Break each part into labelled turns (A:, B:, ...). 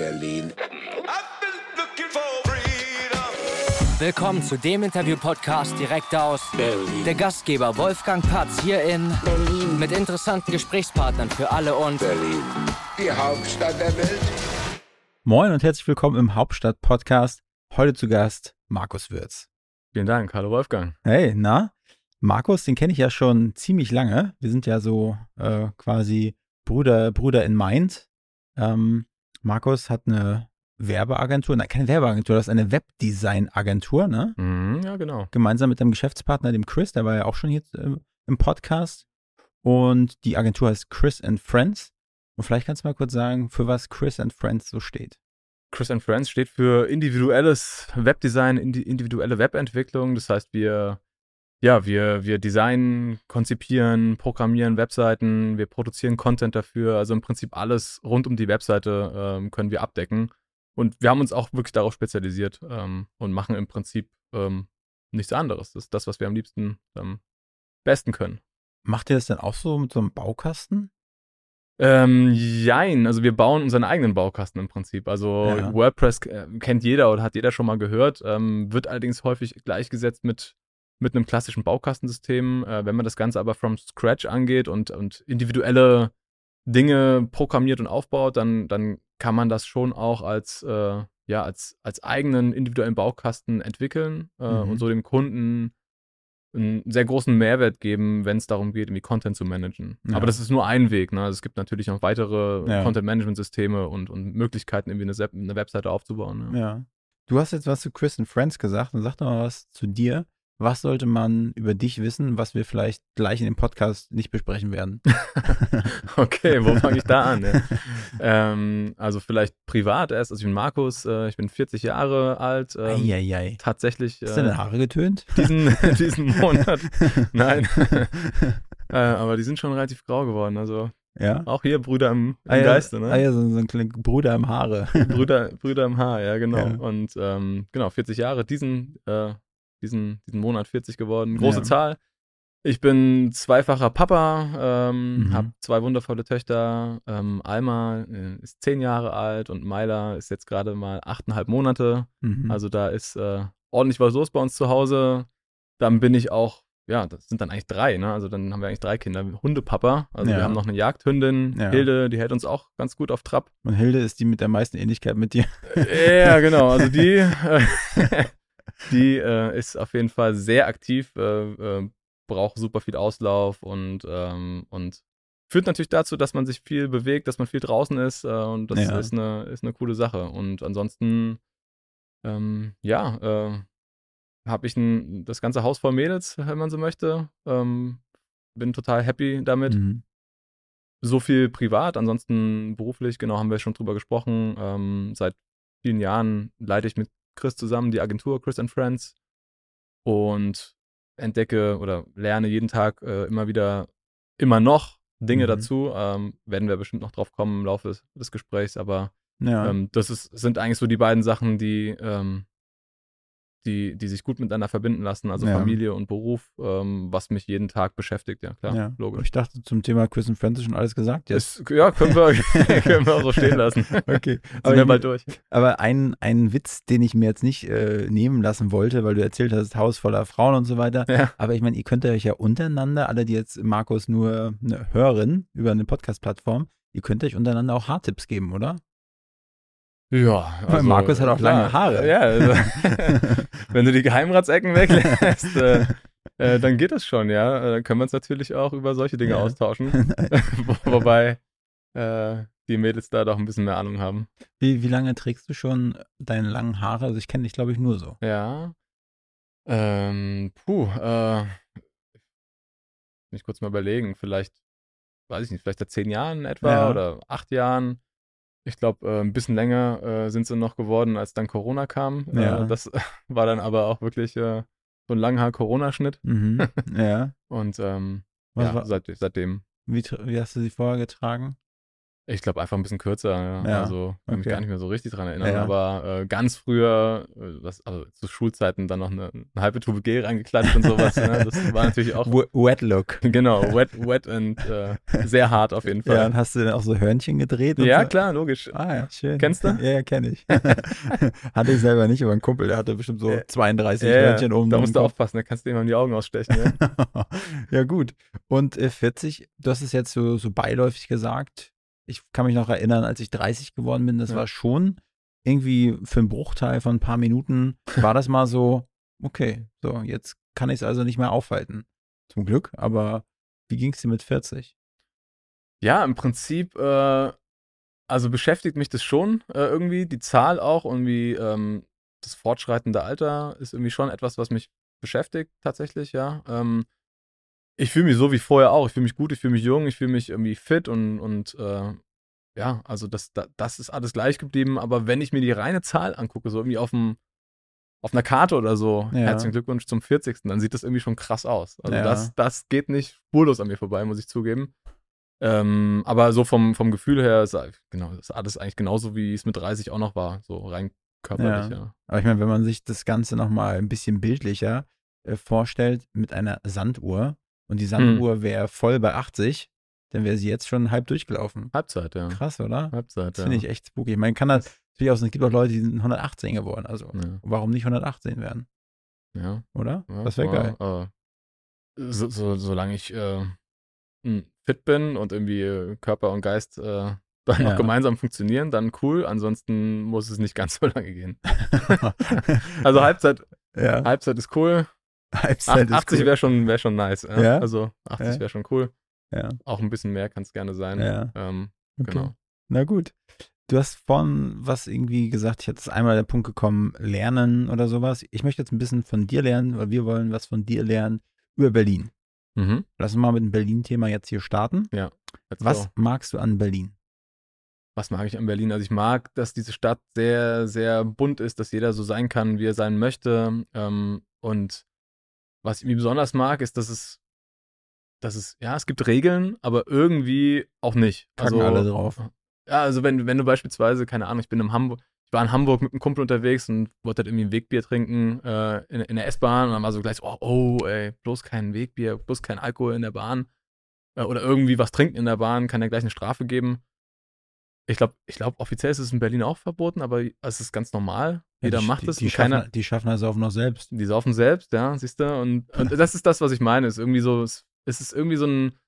A: Berlin.
B: Willkommen zu dem Interview-Podcast direkt aus
A: Berlin.
B: der Gastgeber Wolfgang Patz hier in
C: Berlin.
B: mit interessanten Gesprächspartnern für alle und
A: Berlin. Die Hauptstadt der Welt.
D: Moin und herzlich willkommen im Hauptstadt-Podcast. Heute zu Gast Markus Würz.
E: Vielen Dank. Hallo Wolfgang.
D: Hey, na? Markus, den kenne ich ja schon ziemlich lange. Wir sind ja so äh, quasi Bruder, Bruder in Mind. Ähm, Markus hat eine Werbeagentur, nein, keine Werbeagentur, das ist eine Webdesign-Agentur, ne?
E: Mhm, ja, genau.
D: Gemeinsam mit dem Geschäftspartner, dem Chris, der war ja auch schon hier äh, im Podcast. Und die Agentur heißt Chris and Friends. Und vielleicht kannst du mal kurz sagen, für was Chris and Friends so steht.
E: Chris and Friends steht für individuelles Webdesign, indi individuelle Webentwicklung. Das heißt, wir, ja, wir, wir designen, konzipieren, programmieren Webseiten, wir produzieren Content dafür. Also im Prinzip alles rund um die Webseite ähm, können wir abdecken. Und wir haben uns auch wirklich darauf spezialisiert ähm, und machen im Prinzip ähm, nichts anderes. Das ist das, was wir am liebsten am besten können.
D: Macht ihr das denn auch so mit so einem Baukasten?
E: Ähm, jein, also wir bauen unseren eigenen Baukasten im Prinzip. Also
D: Ja.
E: WordPress äh, kennt jeder oder hat jeder schon mal gehört, ähm, wird allerdings häufig gleichgesetzt mit, mit einem klassischen Baukastensystem. Äh, wenn man das Ganze aber from scratch angeht und, und individuelle Dinge programmiert und aufbaut, dann, dann kann man das schon auch als, äh, ja, als, als eigenen individuellen Baukasten entwickeln äh,
D: Mhm.
E: und so dem Kunden einen sehr großen Mehrwert geben, wenn es darum geht, irgendwie Content zu managen.
D: Ja.
E: Aber das ist nur ein Weg. Ne? Also es gibt natürlich noch weitere
D: Ja.
E: Content-Management-Systeme und, und Möglichkeiten, irgendwie eine, eine Webseite aufzubauen. Ne?
D: Ja. Du hast jetzt was zu Chris and Friends gesagt und sag doch mal was zu dir. Was sollte man über dich wissen, was wir vielleicht gleich in dem Podcast nicht besprechen werden?
E: Okay, wo fange ich da an? Ne? ähm, also vielleicht privat erst. Also ich bin Markus, äh, ich bin 40 Jahre alt. Ähm,
D: Eieiei.
E: Tatsächlich
D: Hast du deine
E: äh,
D: Haare getönt?
E: diesen, diesen Monat. Nein. äh, aber die sind schon relativ grau geworden. Also
D: Ja.
E: auch hier Brüder im, im
D: Ah ja,
E: Geiste. Ne?
D: Ah ja, so, so ein kleiner Bruder im Haare.
E: Brüder, Brüder im Haar, ja, genau.
D: Ja.
E: Und ähm, genau, 40 Jahre, diesen, äh, diesen, diesen Monat 40 geworden. Große
D: Ja.
E: Zahl. Ich bin zweifacher Papa, ähm,
D: Mhm.
E: habe zwei wundervolle Töchter. Ähm, Alma äh, ist zehn Jahre alt und Myla ist jetzt gerade mal achteinhalb Monate.
D: Mhm.
E: Also da ist äh, ordentlich was los bei uns zu Hause. Dann bin ich auch, ja, das sind dann eigentlich drei, ne? Also dann haben wir eigentlich drei Kinder. Hundepapa, also
D: Ja.
E: wir haben noch eine Jagdhündin,
D: Ja.
E: Hilde, die hält uns auch ganz gut auf Trab.
D: und Hilde ist die mit der meisten Ähnlichkeit mit dir.
E: Ja, genau. Also die, äh, die äh, ist auf jeden Fall sehr aktiv, äh, äh, braucht super viel Auslauf und, ähm, und führt natürlich dazu, dass man sich viel bewegt, dass man viel draußen ist äh, und das
D: Ja.
E: ist, eine, ist eine coole Sache. Und ansonsten, ähm, ja, äh, habe ich ein, das ganze Haus voll Mädels, wenn man so möchte. Ähm, bin total happy damit
D: Mhm.
E: so viel privat, ansonsten beruflich, genau, haben wir schon drüber gesprochen. Ähm, seit vielen Jahren leite ich mit Chris zusammen die Agentur Chris and Friends und entdecke oder lerne jeden Tag äh, immer wieder, immer noch Dinge
D: Mhm.
E: dazu. Ähm, werden wir bestimmt noch drauf kommen im Laufe des, des Gesprächs, aber
D: Ja.
E: ähm, das ist, sind eigentlich so die beiden Sachen, die, ähm, die, die sich gut miteinander verbinden lassen, also
D: Ja.
E: Familie und Beruf, ähm, was mich jeden Tag beschäftigt, ja klar,
D: ja.
E: logisch.
D: Ich dachte, zum Thema Chris and Friends ist schon alles gesagt. Jetzt.
E: Ist, ja, können wir, können wir auch so stehen lassen.
D: Okay.
E: Sind
D: Aber
E: wir bald durch.
D: Aber ein, ein Witz, den ich mir jetzt nicht äh, nehmen lassen wollte, weil du erzählt hast, Haus voller Frauen und so weiter.
E: Ja.
D: Aber ich meine, ihr könnt euch ja untereinander, alle, die jetzt Markus nur ne, hören über eine Podcast-Plattform, ihr könnt euch untereinander auch Haartipps geben, oder?
E: Ja,
D: Weil Markus hat auch lange Haare.
E: Ja, also, wenn du die Geheimratsecken weglässt, äh, äh, dann geht das schon, ja. Äh, Dann können wir uns natürlich auch über solche Dinge
D: Ja.
E: austauschen. Wo, wobei äh, die Mädels da doch ein bisschen mehr Ahnung haben.
D: wie, wie lange trägst du schon deine langen Haare? Also ich kenne dich, glaube ich, nur so.
E: Ja. Ähm, puh, äh, mich kurz mal überlegen, vielleicht, weiß ich nicht, vielleicht seit zehn Jahren etwa
D: Ja.
E: oder acht Jahren. Ich glaube, äh, ein bisschen länger äh, sind sie noch geworden, als dann Corona kam.
D: Ja.
E: Äh, das war dann aber auch wirklich äh, so ein Langhaar-Corona-Schnitt.
D: Mhm. ja.
E: Und ähm, ja, seit, seitdem.
D: wie, wie hast du sie vorher getragen?
E: Ich glaube einfach ein bisschen kürzer, ja.
D: Ja,
E: Also kann mich
D: okay.
E: gar nicht mehr so richtig dran erinnern.
D: Ja.
E: Aber äh, ganz früher, äh, das, also zu Schulzeiten dann noch eine, eine halbe Tube Gel reingeklatscht und sowas. ne? Das war natürlich auch
D: Wet Look.
E: genau wet, wet und äh, sehr hart auf jeden
D: Ja,
E: Fall.
D: und hast du dann auch so Hörnchen gedreht?
E: Ja,
D: so?
E: klar, logisch.
D: Ah ja, schön.
E: Kennst du?
D: Ja, ja, kenne ich. hatte ich selber nicht, aber ein Kumpel, der hatte bestimmt so
E: Ja.
D: 32
E: Ja,
D: Hörnchen oben
E: da musst du aufpassen, da kannst du in die Augen ausstechen. Ja?
D: ja, gut. Und äh, 40, du hast es jetzt so, so beiläufig gesagt. Ich kann mich noch erinnern, als ich 30 geworden bin, das
E: Ja.
D: war schon irgendwie für einen Bruchteil von ein paar Minuten, war das mal so, okay, so, jetzt kann ich es also nicht mehr aufhalten. Zum Glück, aber wie ging es dir mit 40?
E: Ja, im Prinzip, äh, also beschäftigt mich das schon äh, irgendwie, die Zahl auch, irgendwie ähm, das fortschreitende Alter ist irgendwie schon etwas, was mich beschäftigt tatsächlich, ja. Ähm, ich fühle mich so wie vorher auch, ich fühle mich gut, ich fühle mich jung, ich fühle mich irgendwie fit und, und äh, ja, also das, da- das ist alles gleich geblieben, aber wenn ich mir die reine Zahl angucke, so irgendwie auf dem auf einer Karte oder so,
D: Ja.
E: herzlichen Glückwunsch zum 40. Dann sieht das irgendwie schon krass aus. Also
D: Ja.
E: das, das geht nicht spurlos an mir vorbei, muss ich zugeben. Ähm, aber so vom, vom Gefühl her ist, genau, ist alles eigentlich genauso, wie es mit 30 auch noch war, so rein körperlich, ja.
D: Aber ich meine, wenn man sich das Ganze nochmal ein bisschen bildlicher äh, vorstellt mit einer Sanduhr und die Sanduhr wäre voll bei 80, dann wäre sie jetzt schon halb durchgelaufen.
E: Halbzeit, ja.
D: Krass, oder?
E: Halbzeit,
D: Das
E: ja.
D: finde ich echt spooky. Ich meine, kann das natürlich auch, es gibt auch Leute, die sind 118 geworden. Also,
E: Ja,
D: warum nicht 118 werden,
E: ja.
D: oder?
E: ja
D: das wäre geil.
E: Äh, so, so, solange ich äh, mh, fit bin und irgendwie äh, Körper und Geist äh, dann
D: Ja.
E: noch gemeinsam funktionieren, dann cool. Ansonsten muss es nicht ganz so lange gehen. Also Halbzeit,
D: ja,
E: Halbzeit ist cool.
D: Halbzeit ist
E: 80
D: cool.
E: wäre schon, wär schon nice. Ja?
D: Ja?
E: Also 80
D: Ja.
E: wäre schon cool.
D: Ja.
E: Auch ein bisschen mehr kann es gerne sein.
D: Ja.
E: Ähm,
D: Okay.
E: Genau.
D: Na gut. Du hast vorhin was irgendwie gesagt, ich hatte es einmal der Punkt gekommen, lernen oder sowas. Ich möchte jetzt ein bisschen von dir lernen, weil wir wollen was von dir lernen über Berlin.
E: Mhm.
D: Lass uns mal mit dem Berlin-Thema jetzt hier starten.
E: Let's
D: Was
E: go.
D: magst du an Berlin?
E: Was mag ich an Berlin? Also ich mag, dass diese Stadt sehr, sehr bunt ist, dass jeder so sein kann, wie er sein möchte. Ähm, und was ich mir besonders mag, ist, dass es, dass es, ja, es gibt Regeln, aber irgendwie auch nicht.
D: Kacken
E: also,
D: alle drauf.
E: Ja, also wenn, wenn du beispielsweise, keine Ahnung, ich bin in Hamburg, ich war in Hamburg mit einem Kumpel unterwegs und wollte halt irgendwie ein Wegbier trinken äh, in, in der S-Bahn und dann war so gleich so, oh, oh, ey, bloß kein Wegbier, bloß kein Alkohol in der Bahn äh, oder irgendwie was trinken in der Bahn, kann ja gleich eine Strafe geben. Ich glaube, ich glaub, offiziell ist es in Berlin auch verboten, aber es ist ganz normal. Jeder
D: Ja, die,
E: macht
D: die,
E: es
D: Die
E: und
D: schaffen,
E: keiner,
D: die schaffen das auch noch selbst.
E: die saufen selbst, ja, siehst du? Und, und das ist das, was ich meine. Es ist irgendwie so, es, ist irgendwie so ein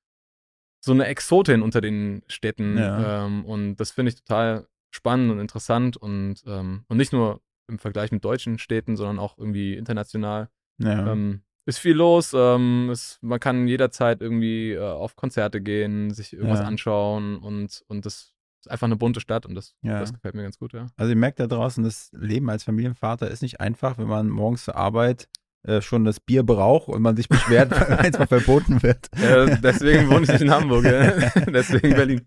E: so eine Exotin unter den Städten.
D: Ja.
E: Ähm, und das finde ich total spannend und interessant und, ähm, und nicht nur im Vergleich mit deutschen Städten, sondern auch irgendwie international.
D: Ja.
E: Ähm, ist viel los. Ähm, es, man kann jederzeit irgendwie äh, auf Konzerte gehen, sich irgendwas
D: Ja.
E: anschauen und, und das ist einfach eine bunte Stadt und das,
D: Ja.
E: das gefällt mir ganz gut, ja.
D: Also ihr merkt da draußen, das Leben als Familienvater ist nicht einfach, wenn man morgens zur Arbeit äh, schon das Bier braucht und man sich beschwert, weil es mal verboten wird.
E: Äh, deswegen wohne ich nicht in Hamburg, ja. deswegen Berlin.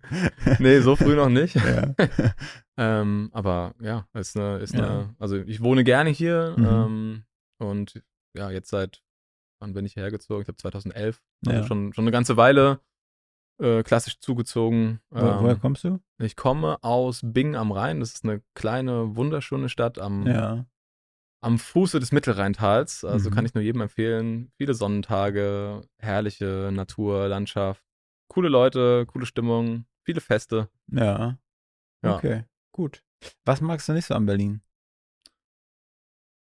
E: Nee, so früh noch nicht.
D: Ja.
E: Ähm, aber ja, ist eine, ist
D: Ja.
E: eine, also ich wohne gerne hier
D: Mhm.
E: ähm, und ja, jetzt seit, wann bin ich hierher gezogen? Ich glaube 2011, also
D: Ja.
E: schon, schon eine ganze Weile äh, klassisch zugezogen.
D: Wo, woher
E: Ähm,
D: kommst du?
E: ich komme aus Bingen am Rhein, das ist eine kleine, wunderschöne Stadt am,
D: Ja.
E: am Fuße des Mittelrheintals, also
D: Mhm.
E: kann ich nur jedem empfehlen. Viele Sonnentage, herrliche Natur, Landschaft, coole Leute, coole Stimmung, viele Feste.
D: Ja.
E: Ja.
D: Okay, gut. Was magst du nicht so an Berlin?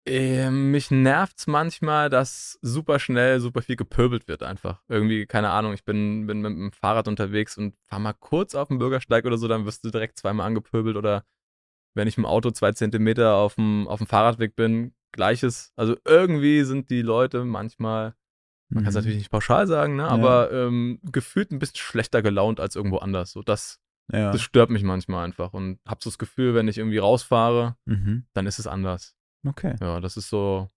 E: Ähm, mich nervt's manchmal, dass super schnell super viel gepöbelt wird einfach. Irgendwie, keine Ahnung, ich bin, bin mit dem Fahrrad unterwegs und fahr mal kurz auf den Bürgersteig oder so, dann wirst du direkt zweimal angepöbelt oder wenn ich im Auto zwei Zentimeter auf dem, auf dem Fahrradweg bin, gleiches. Also irgendwie sind die Leute manchmal, man kann es
D: Mhm.
E: natürlich nicht pauschal sagen, ne,
D: Ja.
E: aber ähm, gefühlt ein bisschen schlechter gelaunt als irgendwo anders. So, das,
D: Ja.
E: das stört mich manchmal einfach und hab so das Gefühl, wenn ich irgendwie rausfahre,
D: Mhm.
E: dann ist es anders.
D: Okay.
E: Ja, das ist so,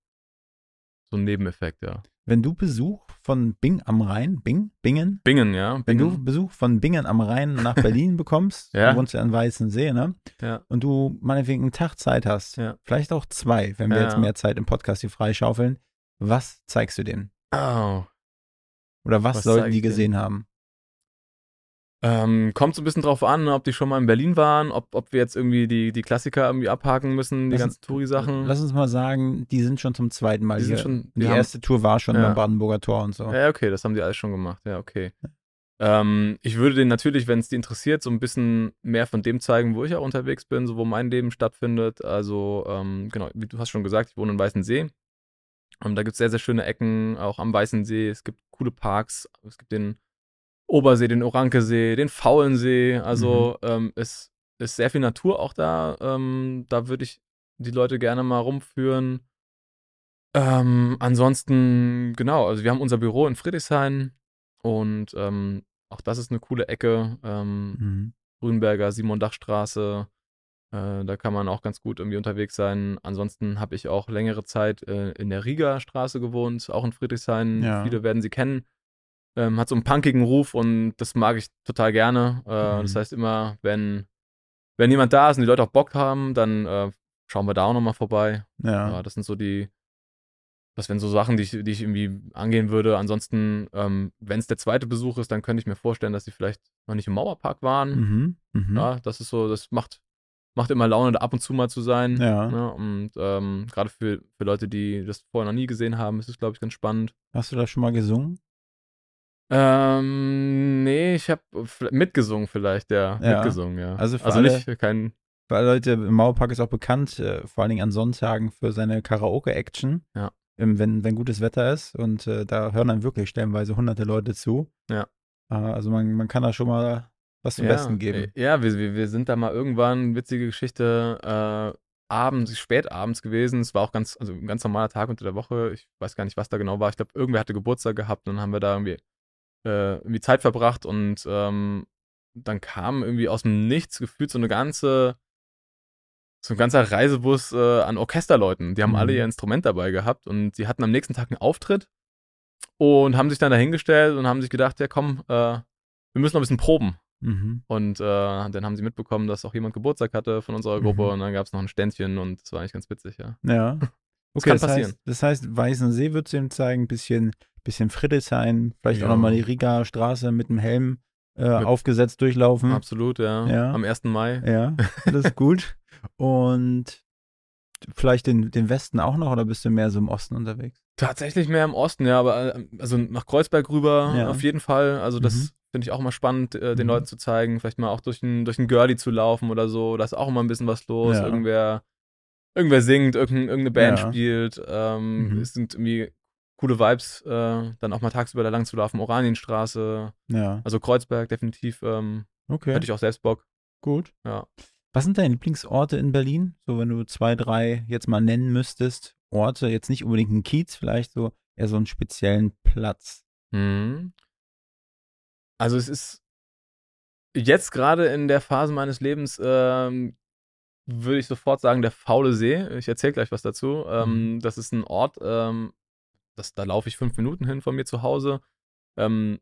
E: so ein Nebeneffekt, ja.
D: Wenn du Besuch von Bing am Rhein, Bing, Bingen,
E: Bingen, ja.
D: wenn du
E: Bingen.
D: Besuch von Bingen am Rhein nach Berlin bekommst,
E: Ja.
D: du wohnst ja an Weißensee, ne?
E: Ja.
D: Und du meinetwegen einen Tag Zeit hast,
E: Ja.
D: vielleicht auch zwei, wenn wir
E: Ja.
D: jetzt mehr Zeit im Podcast hier freischaufeln, was zeigst du denen?
E: Oh.
D: Oder was,
E: Was
D: sollten die gesehen haben?
E: Ähm, kommt so ein bisschen drauf an, ob die schon mal in Berlin waren, ob, ob wir jetzt irgendwie die, die Klassiker irgendwie abhaken müssen, die
D: Lass-
E: ganzen Touri-Sachen.
D: Lass uns mal sagen, die sind schon zum zweiten Mal
E: Die
D: hier.
E: schon-
D: die
E: die haben-
D: erste Tour war schon
E: Ja.
D: beim Brandenburger Tor und so.
E: Ja, okay, das haben die alles schon gemacht. Ja, okay. Ähm, ich würde denen natürlich, wenn es die interessiert, so ein bisschen mehr von dem zeigen, wo ich auch unterwegs bin, so wo mein Leben stattfindet. Also, ähm, genau, wie du hast schon gesagt, ich wohne in Weißensee. Und da gibt es sehr, sehr schöne Ecken, auch am Weißensee. Es gibt coole Parks. Es gibt den Obersee, den Orankesee, den Faulensee. Also, ähm, es ist sehr viel Natur auch da. Ähm, da würde ich die Leute gerne mal rumführen. Ähm, ansonsten, genau, also wir haben unser Büro in Friedrichshain und ähm, auch das ist eine coole Ecke. Ähm,
D: Mhm.
E: Grünberger, Simon-Dach-Straße. Äh, da kann man auch ganz gut irgendwie unterwegs sein. Ansonsten habe ich auch längere Zeit äh, in der Riga-Straße gewohnt, auch in Friedrichshain.
D: Ja.
E: Viele werden sie kennen. Ähm, hat so einen punkigen Ruf und das mag ich total gerne. Äh,
D: Mhm.
E: Das heißt immer, wenn, wenn jemand da ist und die Leute auch Bock haben, dann äh, schauen wir da auch nochmal vorbei.
D: Ja.
E: Ja, das sind so die, das wären so Sachen, die ich, die ich irgendwie angehen würde. Ansonsten, ähm, wenn es der zweite Besuch ist, dann könnte ich mir vorstellen, dass sie vielleicht noch nicht im Mauerpark waren.
D: Mhm. Mhm.
E: Ja, das ist so, das macht, macht immer Laune, da ab und zu mal zu sein.
D: Ja.
E: Ne? Und ähm, gerade für, für Leute, die das vorher noch nie gesehen haben, ist es, glaube ich, ganz spannend.
D: Hast du da schon mal gesungen?
E: Ähm, nee, ich habe mitgesungen vielleicht, ja.
D: Ja.
E: Mitgesungen, ja.
D: Also für
E: also
D: alle-
E: nicht kein,
D: Weil Leute, im Mauerpark ist auch bekannt, äh, vor allen Dingen an Sonntagen für seine Karaoke-Action.
E: Ja.
D: Ähm, wenn, wenn gutes Wetter ist. Und äh, da hören dann wirklich stellenweise hunderte Leute zu.
E: Ja.
D: Äh, also man, man kann da schon mal was zum
E: ja,
D: Besten geben.
E: äh, Ja, wir, wir, sind da mal irgendwann, witzige Geschichte, äh, abends, spät abends gewesen. Es war auch ganz, also ein ganz normaler Tag unter der Woche. Ich weiß gar nicht, was da genau war. Ich glaube, irgendwer hatte Geburtstag gehabt und dann haben wir da irgendwie, äh, irgendwie Zeit verbracht und ähm, dann kam irgendwie aus dem Nichts gefühlt so eine ganze, so ein ganzer Reisebus äh, an Orchesterleuten. Die haben
D: Mhm.
E: alle ihr Instrument dabei gehabt und sie hatten am nächsten Tag einen Auftritt und haben sich dann dahingestellt und haben sich gedacht, ja komm, äh, wir müssen noch ein bisschen proben.
D: Mhm.
E: Und äh, dann haben sie mitbekommen, dass auch jemand Geburtstag hatte von unserer Gruppe
D: Mhm.
E: und dann gab es noch ein Ständchen und das war eigentlich ganz witzig, ja.
D: Ja.
E: Das
D: Okay,
E: kann
D: das
E: passieren.
D: heißt, das heißt, Weißensee du ihm zeigen, bisschen, bisschen Friedrichshain, vielleicht auch
E: Ja.
D: nochmal die Riga Straße mit dem Helm äh,
E: Mit-
D: aufgesetzt durchlaufen.
E: Absolut, ja.
D: Ja.
E: Am 1. Mai.
D: Ja, das ist gut. Und vielleicht den, den Westen auch noch oder bist du mehr so im Osten unterwegs?
E: Tatsächlich mehr im Osten, ja, aber äh, also nach Kreuzberg rüber
D: Ja.
E: auf jeden Fall. Also das
D: Mhm.
E: finde ich auch mal spannend, äh, den
D: Mhm.
E: Leuten zu zeigen, vielleicht mal auch durch ein, durch ein Girlie zu laufen oder so. Da ist auch immer ein bisschen was los.
D: Ja.
E: Irgendwer, irgendwer singt, irgendein, irgendeine Band
D: Ja.
E: spielt. Ähm,
D: Mhm.
E: Es sind irgendwie coole Vibes, äh, dann auch mal tagsüber da lang zu laufen. Oranienstraße,
D: Ja,
E: also Kreuzberg definitiv. Ähm,
D: okay,
E: Hätte ich auch selbst Bock.
D: gut.
E: Ja.
D: Was sind deine Lieblingsorte in Berlin? So, wenn du zwei, drei jetzt mal nennen müsstest. Orte, jetzt nicht unbedingt ein Kiez, vielleicht so eher so einen speziellen Platz.
E: Mhm. Also es ist jetzt gerade in der Phase meines Lebens, ähm, würde ich sofort sagen, der faule See. Ich erzähle gleich was dazu. Ähm, das ist ein Ort, ähm, das, da laufe ich fünf Minuten hin von mir zu Hause. Ähm,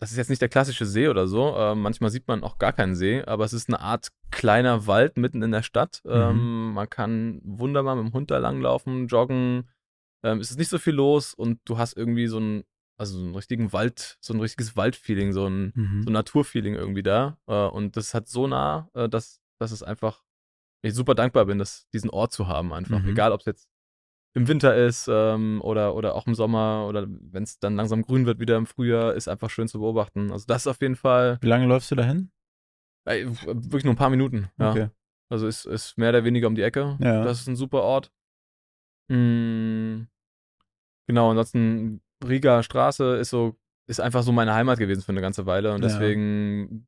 E: das ist jetzt nicht der klassische See oder so. Ähm, manchmal sieht man auch gar keinen See, aber es ist eine Art kleiner Wald mitten in der Stadt. Ähm, man kann wunderbar mit dem Hund da langlaufen, joggen. Ähm, es ist nicht so viel los und du hast irgendwie so einen, also so einen richtigen Wald, so ein richtiges Waldfeeling, so ein,
D: Mhm.
E: so ein Naturfeeling irgendwie da. Äh, und das hat so nah, äh, dass, dass es einfach, ich super dankbar bin, dass, diesen Ort zu haben einfach.
D: Mhm.
E: Egal, ob es jetzt im Winter ist ähm, oder, oder auch im Sommer oder wenn es dann langsam grün wird wieder im Frühjahr, ist einfach schön zu beobachten. Also das auf jeden Fall
D: Wie lange läufst du dahin?
E: äh, wirklich nur ein paar Minuten. Ja.
D: Okay.
E: Also ist, ist mehr oder weniger um die Ecke.
D: Ja.
E: Das ist ein super Ort. Mm, genau, ansonsten Riga Straße ist so, ist einfach so meine Heimat gewesen für eine ganze Weile und
D: Ja.
E: deswegen,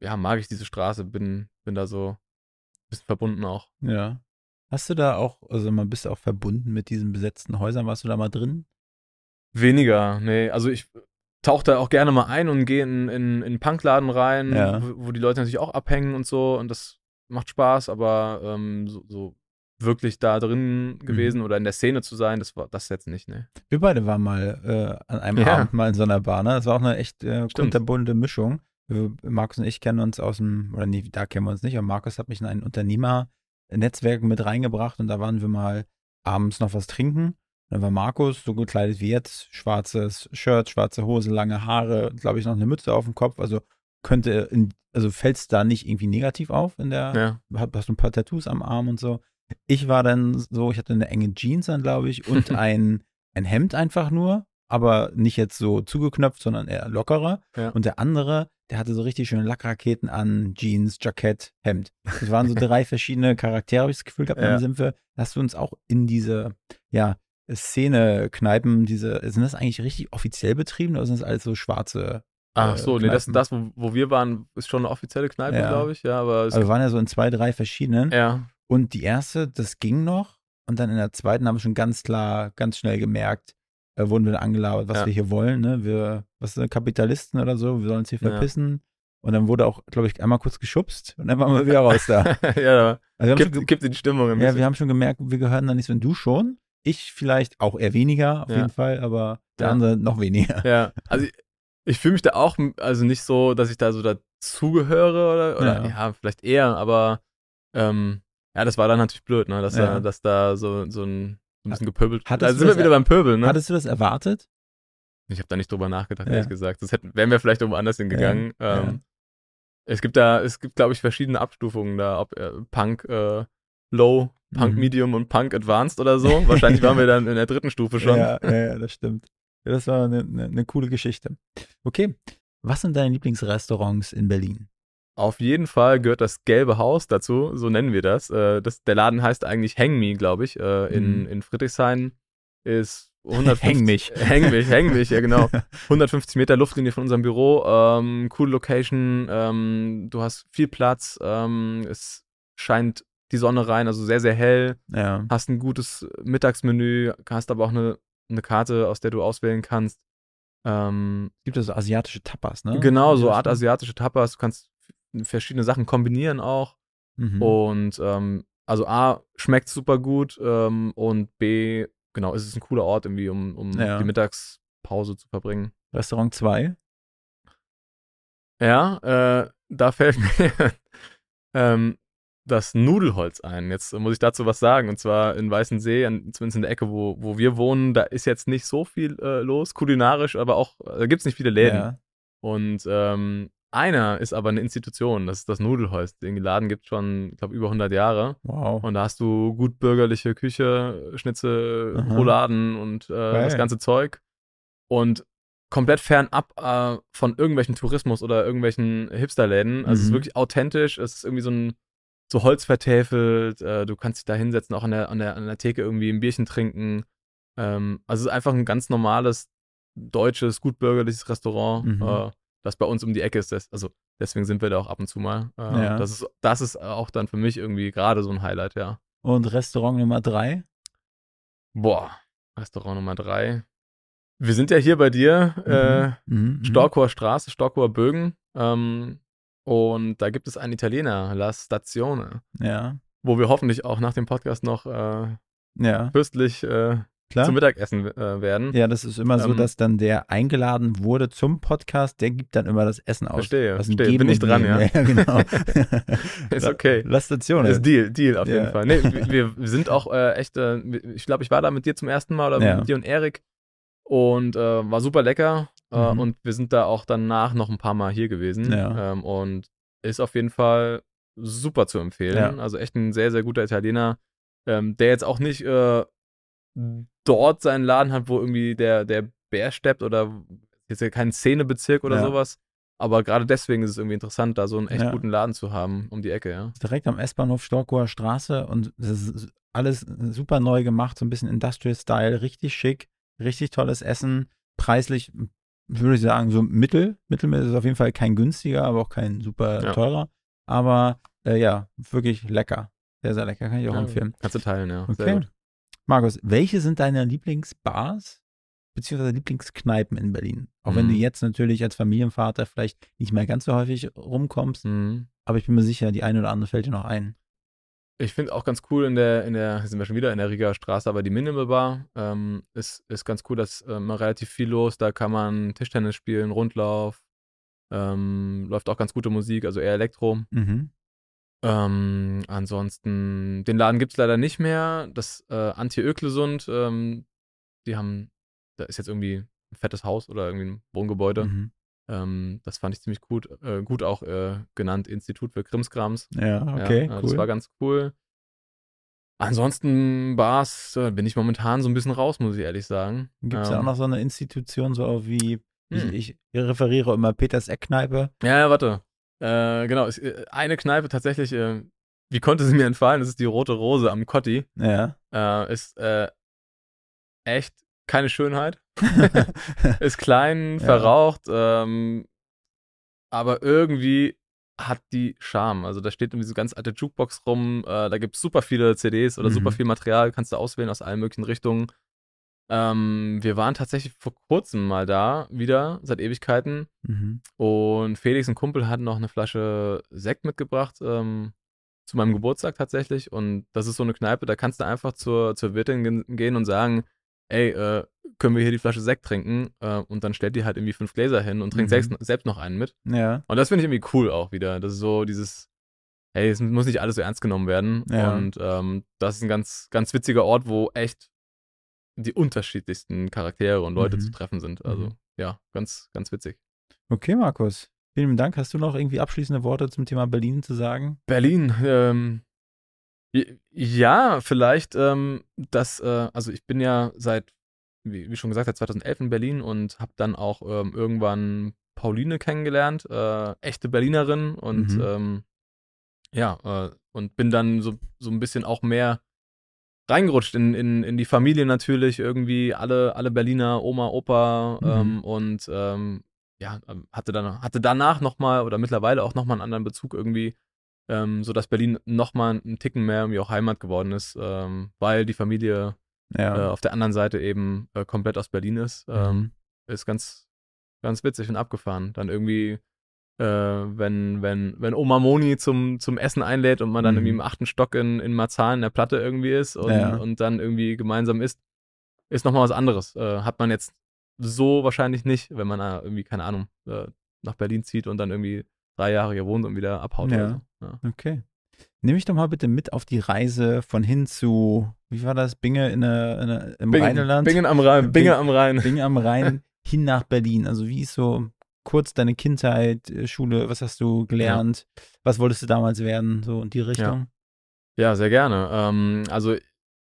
E: ja, mag ich diese Straße, bin, bin da so ein bisschen verbunden auch.
D: Ja. Hast du da auch, also man bist du auch verbunden mit diesen besetzten Häusern? Warst du da mal drin?
E: Weniger, nee, also ich tauche da auch gerne mal ein und gehe in, in, in einen Punkladen rein,
D: Ja.
E: wo, wo die Leute natürlich auch abhängen und so und das macht Spaß, aber ähm, so, so wirklich da drin
D: Mhm.
E: gewesen oder in der Szene zu sein, das war das jetzt nicht, ne.
D: Wir beide waren mal äh, an einem
E: Ja.
D: Abend mal in so einer Bar, ne? Das war auch eine echt äh, kunterbunte Mischung. Markus und ich kennen uns aus dem, oder nee, da kennen wir uns nicht, aber Markus hat mich in ein Unternehmernetzwerk mit reingebracht und da waren wir mal abends noch was trinken. Dann war Markus so gekleidet wie jetzt, schwarzes Shirt, schwarze Hose, lange Haare, glaube ich, noch eine Mütze auf dem Kopf, also könnte, in, also fällt es da nicht irgendwie negativ auf in der,
E: Ja.
D: hast du ein paar Tattoos am Arm und so. Ich war dann so, ich hatte eine enge Jeans an, glaube ich, und ein, ein Hemd einfach nur, aber nicht jetzt so zugeknöpft, sondern eher lockerer.
E: Ja.
D: Und der andere, der hatte so richtig schöne Lackraketen an, Jeans, Jackett, Hemd. Das waren so drei verschiedene Charaktere, habe ich das Gefühl gehabt.
E: Ja.
D: Dann sind wir, hast du uns auch in diese, ja, Szene, Kneipen, diese, sind das eigentlich richtig offiziell betrieben oder sind das alles so schwarze?
E: Ach
D: äh,
E: so, nee, das, das wo, wo wir waren, ist schon eine offizielle Kneipe,
D: Ja.
E: glaube ich. Ja, aber es
D: Also wir waren ja so in zwei, drei verschiedenen.
E: ja,
D: Und die erste, das ging noch. Und dann in der zweiten haben wir schon ganz klar, ganz schnell gemerkt, äh, wurden wir dann angelabert, was
E: Ja.
D: wir hier wollen. Ne? Wir, was sind Kapitalisten oder so, wir sollen uns hier
E: Ja.
D: verpissen. Und dann wurde auch, glaube ich, einmal kurz geschubst und dann waren wir wieder raus da.
E: ja,
D: Also
E: gibt, gibt die Stimmung ein
D: ja,
E: bisschen.
D: wir haben schon gemerkt, wir gehören da nicht so. Und du schon. Ich vielleicht auch eher weniger, auf
E: Ja.
D: jeden Fall, aber der
E: Ja.
D: andere noch weniger.
E: Ja, also ich, ich fühle mich da auch, also nicht so, dass ich da so dazugehöre oder, oder
D: Ja.
E: ja. vielleicht eher, aber ähm, ja, das war dann natürlich blöd, ne, dass,
D: Ja.
E: da, dass da so, so ein, ein bisschen gepöbelt
D: Hattest
E: Da sind wir wieder beim Pöbeln, ne?
D: Hattest du das erwartet?
E: Ich habe da nicht drüber nachgedacht,
D: Ja.
E: ehrlich gesagt. Das hätten, wären wir vielleicht irgendwo anders hingegangen.
D: Ja,
E: Ähm, Es gibt da, es gibt, glaube ich, verschiedene Abstufungen da, ob äh, Punk äh, Low, Punk
D: Mhm.
E: Medium und Punk Advanced oder so. Wahrscheinlich waren wir dann in der dritten Stufe schon.
D: Ja, ja, ja, das stimmt. Ja, das war eine, eine, eine coole Geschichte. Okay, was sind deine Lieblingsrestaurants in Berlin?
E: Auf jeden Fall gehört das gelbe Haus dazu, so nennen wir das. Äh, das der Laden heißt eigentlich Hang Me, glaube ich. Äh, in,
D: Mhm.
E: in Friedrichshain ist 150,
D: Häng mich.
E: Häng mich, häng mich, ja genau. 150 Meter Luftlinie von unserem Büro. Ähm, coole Location. Ähm, du hast viel Platz. Ähm, es scheint die Sonne rein, also sehr, sehr hell.
D: Ja.
E: Hast ein gutes Mittagsmenü, hast aber auch eine, eine Karte, aus der du auswählen kannst. Ähm,
D: Gibt es so asiatische Tapas, ne?
E: Genau, so
D: Ja,
E: Art asiatische Tapas. Du kannst verschiedene Sachen kombinieren auch.
D: Mhm.
E: Und ähm, also A, schmeckt super gut ähm, und B, genau, es ist ein cooler Ort irgendwie, um, um
D: Ja.
E: die Mittagspause zu verbringen.
D: Restaurant 2.
E: Ja, äh, da fällt mir ähm, das Nudelholz ein. Jetzt muss ich dazu was sagen. Und zwar in Weißensee, an, zumindest in der Ecke, wo, wo wir wohnen, da ist jetzt nicht so viel äh, los, kulinarisch, aber auch, äh, da gibt es nicht viele Läden.
D: Ja.
E: Und ähm, einer ist aber eine Institution, das ist das Nudelholz. Den Laden gibt es schon, ich glaube, über 100 Jahre.
D: Wow.
E: Und da hast du gut bürgerliche Küche, Schnitzel,
D: Aha.
E: Rouladen und äh, das ganze Zeug. Und komplett fernab äh, von irgendwelchen Tourismus oder irgendwelchen Hipsterläden. Also es ist
D: Mhm.
E: wirklich authentisch. Es ist irgendwie so ein so Holz vertäfelt. Äh, du kannst dich da hinsetzen, auch an der, an, der, an der Theke irgendwie ein Bierchen trinken. Ähm, also es ist einfach ein ganz normales, deutsches, gut bürgerliches Restaurant,
D: Mhm.
E: äh, das bei uns um die Ecke ist. Das, also deswegen sind wir da auch ab und zu mal. Äh,
D: Ja.
E: das, ist, das ist auch dann für mich irgendwie gerade so ein Highlight, ja.
D: Und Restaurant Nummer 3.
E: Boah, Restaurant Nummer drei. Wir sind ja hier bei dir, äh,
D: Mhm, mhm.
E: Storkower Straße, Storkower Bögen. Ähm, und da gibt es einen Italiener, La Stazione,
D: Ja.
E: wo wir hoffentlich auch nach dem Podcast noch äh,
D: Ja,
E: fürstlich äh,
D: klar.
E: zum Mittagessen äh, werden.
D: Ja, das ist immer so,
E: Ähm,
D: dass dann der eingeladen wurde zum Podcast, der gibt dann immer das Essen aus.
E: Verstehe, verstehe. Bin ich dran, ja.
D: Ja, genau.
E: Ist okay.
D: La Stazione.
E: Ist Deal, Deal auf
D: Ja.
E: jeden Fall. Nee, wir, wir sind auch äh, echt, äh, ich glaube, ich war da mit dir zum ersten Mal oder
D: Ja.
E: mit dir und Erik und äh, war super lecker. Äh,
D: Mhm.
E: und wir sind da auch danach noch ein paar Mal hier gewesen.
D: Ja.
E: Ähm, und ist auf jeden Fall super zu empfehlen. Also echt ein sehr, sehr guter Italiener, ähm, der jetzt auch nicht äh, dort seinen Laden hat, wo irgendwie der, der Bär steppt oder jetzt ja kein Szenebezirk oder
D: Ja.
E: sowas. Aber gerade deswegen ist es irgendwie interessant, da so einen echt
D: Ja.
E: guten Laden zu haben um die Ecke, ja.
D: direkt am S-Bahnhof Storkower Straße und das ist alles super neu gemacht, so ein bisschen Industrial Style, richtig schick, richtig tolles Essen, preislich würde ich sagen so mittel, mittelmittel ist auf jeden Fall kein günstiger, aber auch kein super
E: Ja.
D: teurer, aber äh, ja, wirklich lecker, sehr, sehr lecker, kann ich auch
E: Ja,
D: empfehlen.
E: Kannst du teilen, ja. Sehr
D: Okay. Markus, welche sind deine Lieblingsbars beziehungsweise Lieblingskneipen in Berlin? Auch wenn du
E: Mhm.
D: jetzt natürlich als Familienvater vielleicht nicht mehr ganz so häufig rumkommst,
E: Mhm.
D: aber ich bin mir sicher, die eine oder andere fällt dir noch ein.
E: Ich finde auch ganz cool in der, in der, hier sind wir schon wieder in der Riga Straße, aber die Minimal Bar ähm, ist, ist ganz cool, da ist äh, immer relativ viel los. Da kann man Tischtennis spielen, Rundlauf, ähm, läuft auch ganz gute Musik, also eher Elektro.
D: Mhm.
E: Ähm, ansonsten, den Laden gibt es leider nicht mehr. Das äh, Antje Öklesund, ähm, die haben, da ist jetzt irgendwie ein fettes Haus oder irgendwie ein Wohngebäude.
D: Mhm.
E: Ähm, das fand ich ziemlich gut, äh, gut auch äh, genannt Institut für Krimskrams.
D: Ja, okay,
E: ja, äh,
D: cool.
E: Das war ganz cool. Ansonsten Bars äh, bin ich momentan so ein bisschen raus, muss ich ehrlich sagen.
D: Gibt es ja auch
E: Ähm,
D: noch so eine Institution, so wie, wie
E: Hm.
D: ich, ich referiere immer Peters Eckkneipe.
E: Ja, ja, warte. Äh, genau, es, äh, eine Kneipe tatsächlich, äh, wie konnte sie mir entfallen? Das ist die Rote Rose am Kotti.
D: Ja.
E: Äh, ist äh, echt keine Schönheit. ist klein, verraucht, ähm, aber irgendwie hat die Charme. Also da steht irgendwie so ganz alte Jukebox rum, da gibt es super viele CDs oder
D: Mhm.
E: super viel Material, kannst du auswählen aus allen möglichen Richtungen. Ähm, wir waren tatsächlich vor kurzem mal da, wieder, seit Ewigkeiten.
D: mhm.
E: Und Felix, ein Kumpel, hat noch eine Flasche Sekt mitgebracht, ähm, zu meinem Geburtstag tatsächlich. Und das ist so eine Kneipe, da kannst du einfach zur, zur Wirtin gehen und sagen, ey, äh, können wir hier die Flasche Sekt trinken? Äh, und dann stellt die halt irgendwie fünf Gläser hin und trinkt
D: Mhm.
E: selbst, selbst noch einen mit.
D: Ja.
E: Und das finde ich irgendwie cool auch wieder. Das ist so dieses, hey, es muss nicht alles so ernst genommen werden.
D: Ja.
E: Und ähm, das ist ein ganz, ganz witziger Ort, wo echt die unterschiedlichsten Charaktere und Leute
D: Mhm.
E: zu treffen sind. Also
D: Mhm.
E: ja, ganz, ganz witzig.
D: Okay, Markus. Vielen Dank. Hast du noch irgendwie abschließende Worte zum Thema Berlin zu sagen?
E: Berlin, ähm, ja, vielleicht, ähm, das, äh, also ich bin ja seit, wie, wie schon gesagt, seit 2011 in Berlin und habe dann auch ähm, irgendwann Pauline kennengelernt, äh, echte Berlinerin und
D: Mhm.
E: ähm, ja, äh, und bin dann so, so ein bisschen auch mehr reingerutscht in, in, in die Familie natürlich, irgendwie alle, alle Berliner, Oma, Opa
D: Mhm.
E: ähm, und ähm, ja, ähm, hatte dann hatte danach nochmal oder mittlerweile auch nochmal einen anderen Bezug irgendwie, ähm, sodass Berlin nochmal einen Ticken mehr irgendwie auch Heimat geworden ist, ähm, weil die Familie äh,
D: Ja.
E: auf der anderen Seite eben äh, komplett aus Berlin ist. Ähm,
D: Mhm.
E: ist ganz, ganz witzig und abgefahren. Dann irgendwie, äh, wenn, wenn, wenn Oma Moni zum, zum Essen einlädt und man dann
D: Mhm.
E: irgendwie im achten Stock in, in Marzahn in der Platte irgendwie ist und,
D: Ja.
E: und dann irgendwie gemeinsam isst, ist nochmal was anderes. Äh, hat man jetzt so wahrscheinlich nicht, wenn man da irgendwie, keine Ahnung, äh, nach Berlin zieht und dann irgendwie drei Jahre hier wohnt und wieder abhaut
D: Ja.
E: oder so. Ja.
D: Okay. Nimm mich doch mal bitte mit auf die Reise von hin zu, wie war das, Binge in der, in der, im Rheinland?
E: Bingen am Rhein.
D: Bing-
E: Binge am Rhein.
D: Binge am Rhein hin nach Berlin. Also wie ist so kurz deine Kindheit, äh, Schule, was hast du gelernt? Was wolltest du damals werden? So in die Richtung?
E: Ja, sehr gerne. Ähm, also,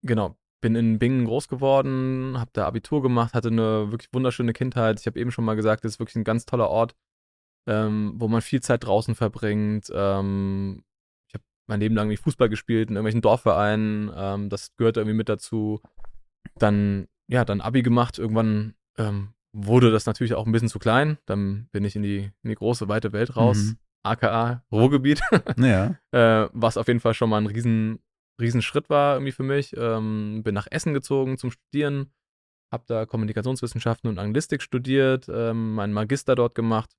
E: genau, bin in Bingen groß geworden, habe da Abitur gemacht, hatte eine wirklich wunderschöne Kindheit. Ich habe eben schon mal gesagt, das ist wirklich ein ganz toller Ort, ähm, wo man viel Zeit draußen verbringt. Ähm, ich habe mein Leben lang irgendwie Fußball gespielt in irgendwelchen Dorfvereinen. Ähm, das gehört irgendwie mit dazu. Dann, ja, dann Abi gemacht. Irgendwann ähm, wurde das natürlich auch ein bisschen zu klein. Dann bin ich in die, in die große, weite Welt raus.
D: Mhm.
E: AKA Ruhrgebiet.
D: Ja.
E: äh, was auf jeden Fall schon mal ein riesen, riesen Schritt war irgendwie für mich. Ähm, bin nach Essen gezogen zum Studieren, habe da Kommunikationswissenschaften und Anglistik studiert, ähm, meinen Magister dort gemacht.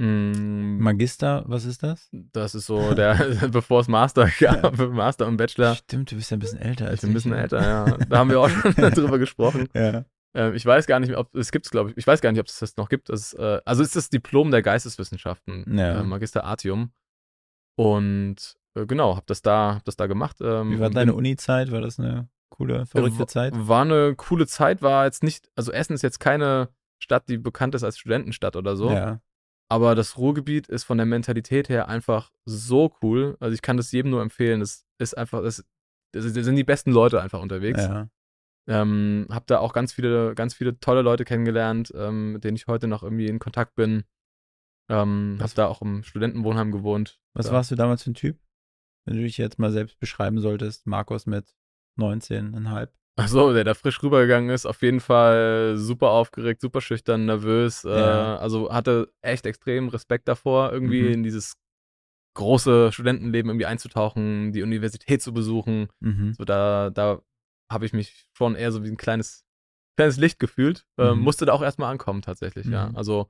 E: Mm,
D: Magister, was ist das?
E: das ist so der, bevor es Master gab, Master und Bachelor.
D: Stimmt, du bist ja ein bisschen älter als
E: Ich bin ein bisschen
D: ja.
E: älter, ja. Da haben wir auch schon drüber gesprochen.
D: Ja.
E: Ähm, ich weiß gar nicht, ob es gibt glaube ich. Ich weiß gar nicht, ob es das noch gibt. Ist, äh, also ist das Diplom der Geisteswissenschaften,
D: Ja.
E: äh, Magister Artium. Und äh, genau, habe das da, hab das da gemacht. Ähm,
D: Wie war deine Uni-Zeit? War das eine coole, verrückte
E: wa-
D: Zeit?
E: War eine coole Zeit, war jetzt nicht, also Essen ist jetzt keine Stadt, die bekannt ist als Studentenstadt oder so.
D: Ja.
E: Aber das Ruhrgebiet ist von der Mentalität her einfach so cool. Also ich kann das jedem nur empfehlen. Das ist einfach, das sind die besten Leute einfach unterwegs.
D: Ja.
E: Ähm, hab da auch ganz viele, ganz viele tolle Leute kennengelernt, ähm, mit denen ich heute noch irgendwie in Kontakt bin. Ähm,
D: Was-
E: hab da auch im Studentenwohnheim gewohnt.
D: Was
E: ja.
D: warst du damals für ein Typ? Wenn du dich jetzt mal selbst beschreiben solltest, Markus mit 19,5.
E: Ach so, der da frisch rübergegangen ist, auf jeden Fall super aufgeregt, super schüchtern, nervös.
D: Ja.
E: Äh, also hatte echt extrem Respekt davor, irgendwie
D: Mhm.
E: in dieses große Studentenleben irgendwie einzutauchen, die Universität zu besuchen.
D: Mhm.
E: So da, da habe ich mich schon eher so wie ein kleines, kleines Licht gefühlt. Ähm,
D: Mhm.
E: musste da auch erstmal ankommen tatsächlich, ja.
D: Mhm.
E: Also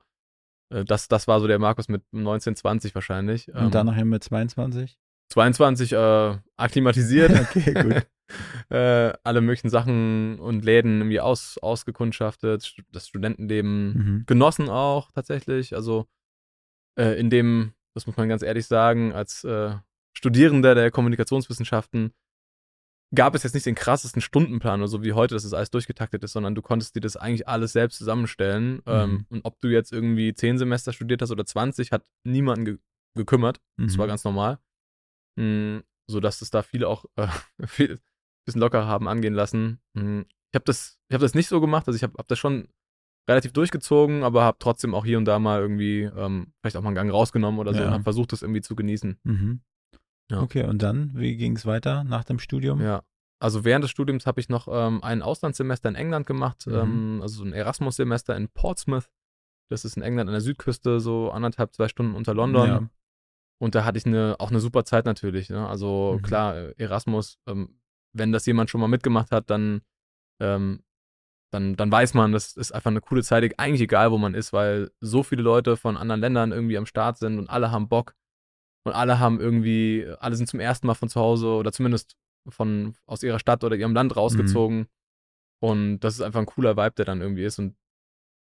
E: äh, das, das war so der Markus mit 19, 20 wahrscheinlich. Ähm,
D: Und dann nachher mit 22?
E: 22 äh, akklimatisiert.
D: Okay, gut.
E: äh, alle möglichen Sachen und Läden irgendwie aus, ausgekundschaftet, das Studentenleben
D: Mhm.
E: genossen auch tatsächlich. Also äh, in dem, das muss man ganz ehrlich sagen, als äh, Studierender der Kommunikationswissenschaften gab es jetzt nicht den krassesten Stundenplan oder so wie heute, dass es alles durchgetaktet ist, sondern du konntest dir das eigentlich alles selbst zusammenstellen.
D: Mhm.
E: Ähm, und ob du jetzt irgendwie zehn Semester studiert hast oder 20, hat niemanden ge gekümmert. Das
D: Mhm.
E: war ganz normal. Mm, so dass es da viele auch äh, viel, bisschen locker haben angehen lassen. Mm, ich habe das, ich hab das nicht so gemacht, also ich habe hab das schon relativ durchgezogen, aber habe trotzdem auch hier und da mal irgendwie ähm, vielleicht auch mal einen Gang rausgenommen oder so
D: Ja.
E: und habe versucht, das irgendwie zu genießen.
D: Mhm.
E: Ja.
D: Okay, und dann, wie ging es weiter nach dem Studium?
E: Ja. Also während des Studiums habe ich noch ähm, ein Auslandssemester in England gemacht,
D: Mhm.
E: ähm, also so ein Erasmus-Semester in Portsmouth. Das ist in England an der Südküste, so anderthalb, zwei Stunden unter London.
D: Ja.
E: Und da hatte ich eine, auch eine super Zeit natürlich. Ne? Also
D: Mhm.
E: klar, Erasmus, ähm, wenn das jemand schon mal mitgemacht hat, dann, ähm, dann, dann weiß man, das ist einfach eine coole Zeit, eigentlich egal, wo man ist, weil so viele Leute von anderen Ländern irgendwie am Start sind und alle haben Bock. Und alle haben irgendwie, alle sind zum ersten Mal von zu Hause oder zumindest von aus ihrer Stadt oder ihrem Land rausgezogen. Und das ist einfach ein cooler Vibe, der dann irgendwie ist. Und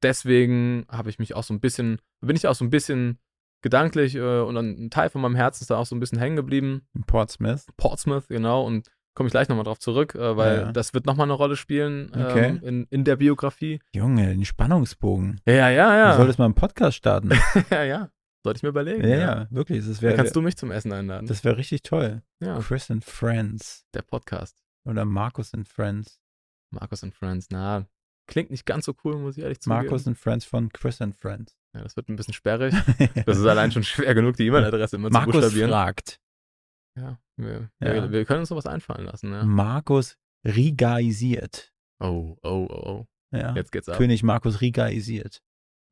E: deswegen habe ich mich auch so ein bisschen, bin ich auch so ein bisschen gedanklich äh, und ein Teil von meinem Herzen ist da auch so ein bisschen hängen geblieben.
D: In Portsmouth.
E: Portsmouth, genau, und komme ich gleich nochmal drauf zurück, äh, weil
D: Ja, ja.
E: das wird nochmal eine Rolle spielen ähm,
D: Okay.
E: in, in der Biografie.
D: Junge, den Spannungsbogen.
E: Ja, ja,
D: Du
E: ja.
D: solltest mal einen Podcast starten.
E: ja, ja. Sollte ich mir überlegen.
D: ja, ja, wirklich. Das
E: Dann
D: wäre
E: kannst du mich zum Essen einladen.
D: das wär richtig toll.
E: ja,
D: Chris and Friends.
E: der Podcast.
D: Oder Markus and Friends.
E: Markus and Friends, na, klingt nicht ganz so cool, muss ich ehrlich zugeben.
D: Markus and Friends von Chris and Friends.
E: Ja, das wird ein bisschen sperrig. Das ist allein schon schwer genug, die E-Mail-Adresse immer zu
D: Markus
E: buchstabieren.
D: fragt.
E: Ja, wir,
D: Ja.
E: Wir, wir können uns sowas einfallen lassen, ja.
D: Markus rigaisiert.
E: Oh, oh, oh, oh.
D: Ja.
E: Jetzt geht's ab.
D: König Markus rigaisiert.